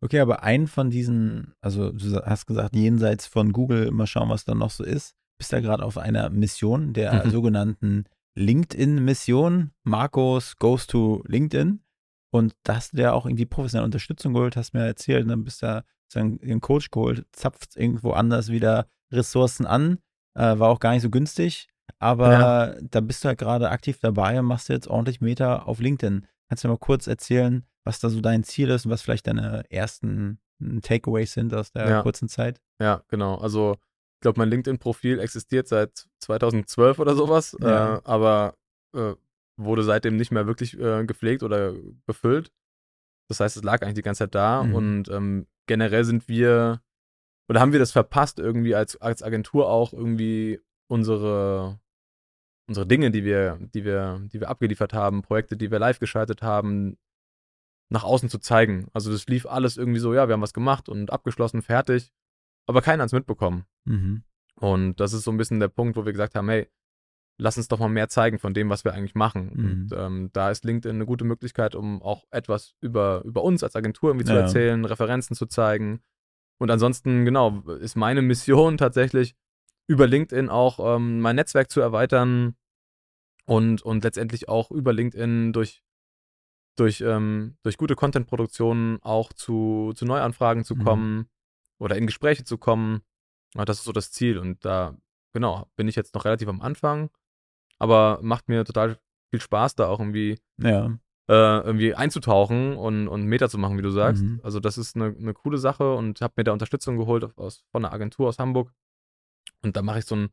D: Okay, aber ein von diesen, also du hast gesagt, jenseits von Google, mal schauen, was da noch so ist, bist da gerade auf einer Mission, der
E: Mhm.
D: sogenannten LinkedIn-Mission. Markus goes to LinkedIn. Und da hast du ja auch irgendwie professionelle Unterstützung geholt, hast mir erzählt, und dann bist du ja sozusagen den Coach geholt, zapft irgendwo anders wieder Ressourcen an, äh, war auch gar nicht so günstig, aber da bist du halt gerade aktiv dabei und machst jetzt ordentlich Meter auf LinkedIn. Kannst du mal kurz erzählen, was da so dein Ziel ist und was vielleicht deine ersten hm, Takeaways sind aus der
E: Ja.
D: kurzen Zeit?
E: Ja, genau. Also ich glaube, mein LinkedIn-Profil existiert seit 2012 oder sowas,
D: Ja.
E: äh, aber äh, wurde seitdem nicht mehr wirklich äh, gepflegt oder befüllt. Das heißt, es lag eigentlich die ganze Zeit da
D: Mhm.
E: und ähm, generell sind wir oder haben wir das verpasst, irgendwie als, als Agentur auch irgendwie unsere, unsere Dinge, die wir, die wir, die wir abgeliefert haben, Projekte, die wir live geschaltet haben, nach außen zu zeigen. Also das lief alles irgendwie so, ja, wir haben was gemacht und abgeschlossen, fertig, aber keiner hat es mitbekommen.
D: Mhm.
E: Und das ist so ein bisschen der Punkt, wo wir gesagt haben, hey, lass uns doch mal mehr zeigen von dem, was wir eigentlich machen.
D: Mhm.
E: Und ähm, da ist LinkedIn eine gute Möglichkeit, um auch etwas über, über uns als Agentur irgendwie zu
D: Ja.
E: erzählen, Referenzen zu zeigen. Und ansonsten, genau, ist meine Mission tatsächlich, über LinkedIn auch ähm, mein Netzwerk zu erweitern und, und letztendlich auch über LinkedIn durch, durch, ähm, durch gute Content-Produktionen auch zu, zu Neuanfragen zu
D: Mhm.
E: kommen oder in Gespräche zu kommen. Ja, das ist so das Ziel. Und da, genau, bin ich jetzt noch relativ am Anfang, aber macht mir total viel Spaß, da auch irgendwie,
D: Ja.
E: äh, irgendwie einzutauchen und, und Meta zu machen, wie du sagst.
D: Mhm.
E: Also das ist eine, eine coole Sache und habe mir da Unterstützung geholt aus, von einer Agentur aus Hamburg. Und da mache ich so ein,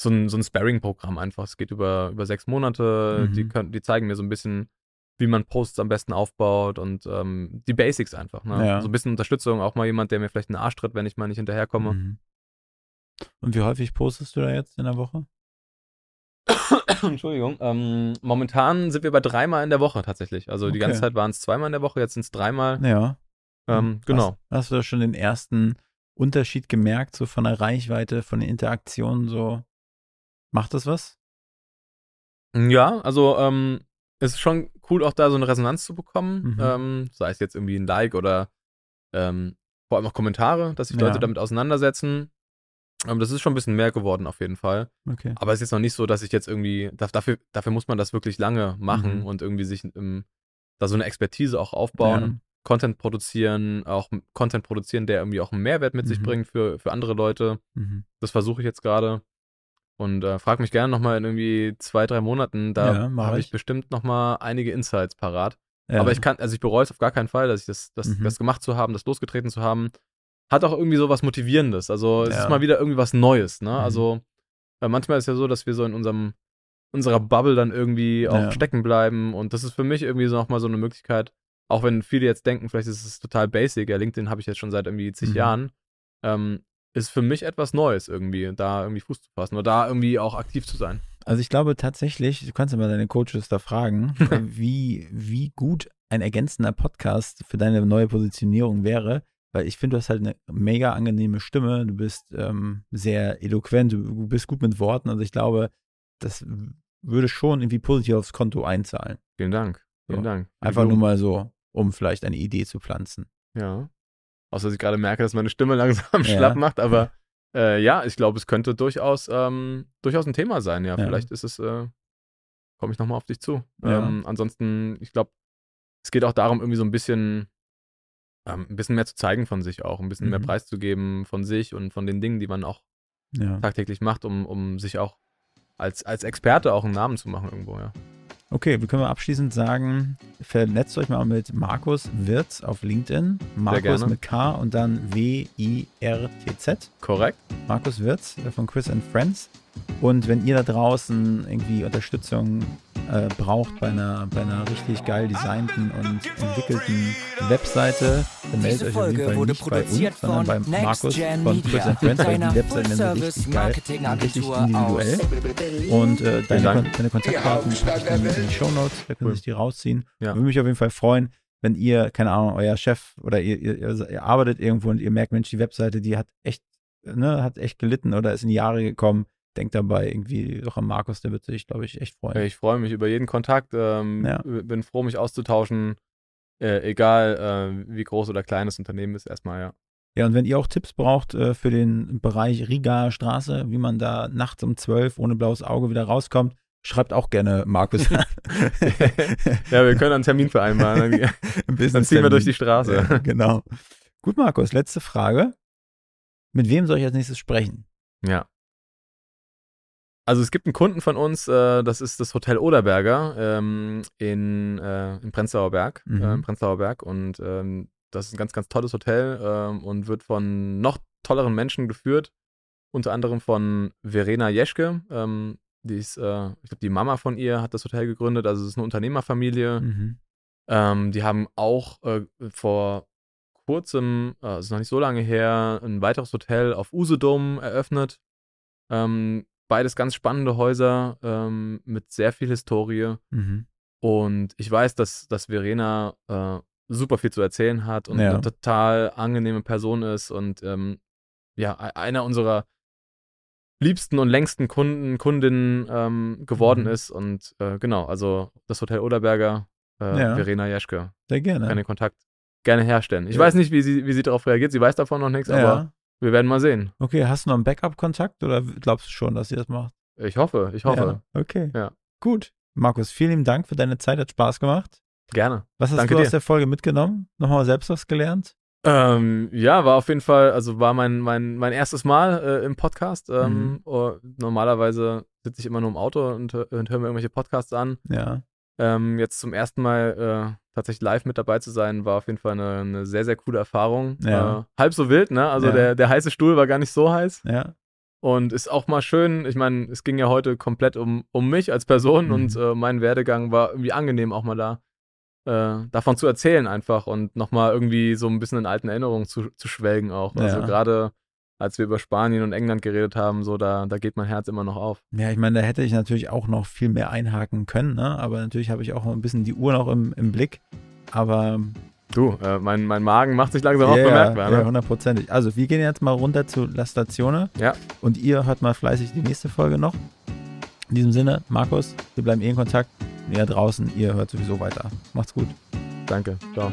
E: so ein, so ein Sparring-Programm einfach. Es geht über, über sechs Monate. Die,
D: Mhm.
E: können, die zeigen mir so ein bisschen, wie man Posts am besten aufbaut und ähm, die Basics einfach. Ne?
D: Ja.
E: So ein bisschen Unterstützung, auch mal jemand, der mir vielleicht einen Arsch tritt, wenn ich mal nicht hinterherkomme.
D: Mhm. Und wie häufig postest du da jetzt in der Woche?
E: Entschuldigung. Ähm, momentan sind wir bei dreimal in der Woche tatsächlich. Also die
D: Okay.
E: ganze Zeit waren es zweimal in der Woche, jetzt sind es dreimal.
D: Ja.
E: Ähm, genau.
D: Hast, hast du da schon den ersten Unterschied gemerkt, so von der Reichweite, von den Interaktionen, so? Macht das was?
E: Ja, also ähm, es ist schon cool, auch da so eine Resonanz zu bekommen.
D: Mhm.
E: Ähm, sei es jetzt irgendwie ein Like oder ähm, vor allem auch Kommentare, dass sich
D: Ja.
E: Leute damit auseinandersetzen. Ähm, das ist schon ein bisschen mehr geworden auf jeden Fall.
D: Okay.
E: Aber es ist jetzt noch nicht so, dass ich jetzt irgendwie, da- dafür, dafür muss man das wirklich lange machen
D: Mhm.
E: und irgendwie sich ähm, da so eine Expertise auch aufbauen. Content produzieren, auch Content produzieren, der irgendwie auch einen Mehrwert mit sich
D: Mhm.
E: bringt für, für andere Leute.
D: Mhm.
E: Das versuche ich jetzt gerade. Und äh, frag mich gerne nochmal in irgendwie zwei, drei Monaten.
D: Ja,
E: Da
D: mach
E: habe ich
D: ich.
E: bestimmt nochmal einige Insights parat.
D: Ja.
E: Aber ich kann, also ich bereue es auf gar keinen Fall, dass ich das, das,
D: Mhm.
E: das gemacht zu haben, das losgetreten zu haben. Hat auch irgendwie so was Motivierendes. Also es
D: Ja.
E: ist mal wieder irgendwie was Neues, ne?
D: Mhm.
E: Also manchmal ist ja so, dass wir so in unserem unserer Bubble dann irgendwie auch
D: Ja.
E: stecken bleiben. Und das ist für mich irgendwie so nochmal so eine Möglichkeit, auch wenn viele jetzt denken, vielleicht ist es total basic, ja, LinkedIn habe ich jetzt schon seit irgendwie zig
D: Mhm.
E: Jahren, ähm, ist für mich etwas Neues irgendwie, da irgendwie Fuß zu fassen oder da irgendwie auch aktiv zu sein.
D: Also ich glaube tatsächlich, du kannst ja mal deine Coaches da fragen, wie, wie gut ein ergänzender Podcast für deine neue Positionierung wäre. Weil ich finde, du hast halt eine mega angenehme Stimme, du bist ähm, sehr eloquent, du, bist gut mit Worten. Also ich glaube, das würde schon irgendwie positiv aufs Konto einzahlen.
E: Vielen Dank. Vielen
D: So.
E: Dank.
D: Einfach nur mal so, um vielleicht eine Idee zu pflanzen.
E: Ja. Außer dass ich gerade merke, dass meine Stimme langsam
D: Ja.
E: schlapp macht, aber äh, ja, ich glaube, es könnte durchaus, ähm, durchaus ein Thema sein, ja.
D: Ja.
E: Vielleicht ist es, äh, komme ich nochmal auf dich zu.
D: Ja.
E: Ähm, ansonsten, ich glaube, es geht auch darum, irgendwie so ein bisschen, ähm, ein bisschen mehr zu zeigen von sich auch, ein bisschen mehr
D: Mhm.
E: preiszugeben von sich und von den Dingen, die man auch
D: Ja.
E: tagtäglich macht, um, um sich auch als, als Experte auch einen Namen zu machen irgendwo, ja.
D: Okay, wir können abschließend sagen, vernetzt euch mal mit Markus Wirz auf LinkedIn. Markus mit K und dann W-I-R-T-Z.
E: Korrekt?
D: Markus Wirz äh, von Chris and Friends. Und wenn ihr da draußen irgendwie Unterstützung äh, braucht bei einer, bei einer richtig geil designten und entwickelten Webseite, dann meldet
B: Diese
D: euch auf jeden Fall
B: wurde
D: nicht bei uns,
B: produziert
D: sondern bei
B: von
D: Markus
B: NextGen
D: von Chris and Friends, weil die Webseiten sind richtig geil, richtig
B: Full-Service-Marketing-Agentur
D: individuell. Und äh, deine. Kon deine Kontaktdaten
A: Die
D: packe ich dann in die
A: Welt.
D: Shownotes, da können
E: Cool.
D: sich die rausziehen.
E: Ja.
D: Würde mich auf jeden Fall freuen, wenn ihr, keine Ahnung, euer Chef oder ihr, ihr, ihr, ihr arbeitet irgendwo und ihr merkt, Mensch, die Webseite, die hat echt, ne, hat echt gelitten oder ist in die Jahre gekommen. Denkt dabei irgendwie doch an Markus, der wird sich, glaube ich, echt freuen.
E: Ich freue mich über jeden Kontakt, ähm,
D: Ja.
E: bin froh, mich auszutauschen, äh, egal äh, wie groß oder klein das Unternehmen ist, erstmal, ja.
D: Ja, und wenn ihr auch Tipps braucht äh, für den Bereich Riga Straße, wie man da nachts um 12 ohne blaues Auge wieder rauskommt, schreibt auch gerne Markus an.
E: Ja, wir können einen Termin vereinbaren. Dann, dann ziehen wir durch die
D: Straße.
E: Straße.
D: Ja, genau. Gut, Markus, letzte Frage. Mit wem soll ich als nächstes sprechen?
E: Ja. Also es gibt einen Kunden von uns, äh, das ist das Hotel Oderberger ähm, in, äh, in Prenzlauer Berg,
D: Mhm.
E: äh, im Prenzlauer Berg und ähm, das ist ein ganz, ganz tolles Hotel ähm, und wird von noch tolleren Menschen geführt, unter anderem von Verena Jeschke, ähm, die ist, äh, ich glaube, die Mama von ihr hat das Hotel gegründet, also es ist eine Unternehmerfamilie.
D: Mhm.
E: Ähm, die haben auch äh, vor kurzem, äh, also noch nicht so lange her, ein weiteres Hotel auf Usedom eröffnet. Ähm, beides ganz spannende Häuser ähm, mit sehr viel Historie.
D: Mhm.
E: Und ich weiß, dass, dass Verena äh, super viel zu erzählen hat und
D: Ja.
E: eine total angenehme Person ist und ähm, ja, e- einer unserer liebsten und längsten Kunden, Kundinnen ähm, geworden
D: Mhm.
E: ist. Und äh, genau, also das Hotel Oderberger, äh,
D: Ja.
E: Verena Jeschke,
D: Sehr gerne.
E: kann den Kontakt gerne herstellen. Ich
D: Ja.
E: weiß nicht, wie sie, wie sie darauf reagiert. Sie weiß davon noch nichts, aber. Wir werden mal sehen.
D: Okay, hast du noch einen Backup-Kontakt oder glaubst du schon, dass sie das macht?
E: Ich hoffe, ich hoffe.
D: Ja. Okay.
E: Ja.
D: Gut. Markus, vielen lieben Dank für deine Zeit, hat Spaß gemacht.
E: Gerne.
D: Was hast
E: Danke
D: du aus
E: dir.
D: der Folge mitgenommen? Nochmal selbst was gelernt?
E: Ähm, ja, war auf jeden Fall, also war mein, mein, mein erstes Mal äh, im Podcast. Ähm,
D: Mhm.
E: oh, normalerweise sitze ich immer nur im Auto und, und höre mir irgendwelche Podcasts an.
D: Ja.
E: Ähm, jetzt zum ersten Mal äh, tatsächlich live mit dabei zu sein, war auf jeden Fall eine, eine sehr, sehr coole Erfahrung.
D: Ja.
E: Äh, halb so wild, ne? Also
D: Ja.
E: der, der heiße Stuhl war gar nicht so heiß.
D: Ja.
E: Und ist auch mal schön, ich meine, es ging ja heute komplett um, um mich als Person
D: Mhm.
E: und äh, mein Werdegang war irgendwie angenehm, auch mal da äh, davon zu erzählen einfach und nochmal irgendwie so ein bisschen in alten Erinnerungen zu, zu schwelgen auch. Also gerade als wir über Spanien und England geredet haben, so da, da geht mein Herz immer noch auf.
D: Ja, ich meine, da hätte ich natürlich auch noch viel mehr einhaken können, ne? Aber natürlich habe ich auch ein bisschen die Uhr noch im, im Blick. Aber
E: Du, äh, mein, mein Magen macht sich langsam auch
D: ja,
E: bemerkbar.
D: ja,
E: Ne?
D: hundertprozentig. Also, wir gehen jetzt mal runter zu La Stazione.
E: Ja.
D: Und ihr hört mal fleißig die nächste Folge noch. In diesem Sinne, Markus, wir bleiben eh in Kontakt. Ihr da draußen, ihr hört sowieso weiter. Macht's gut.
E: Danke, ciao.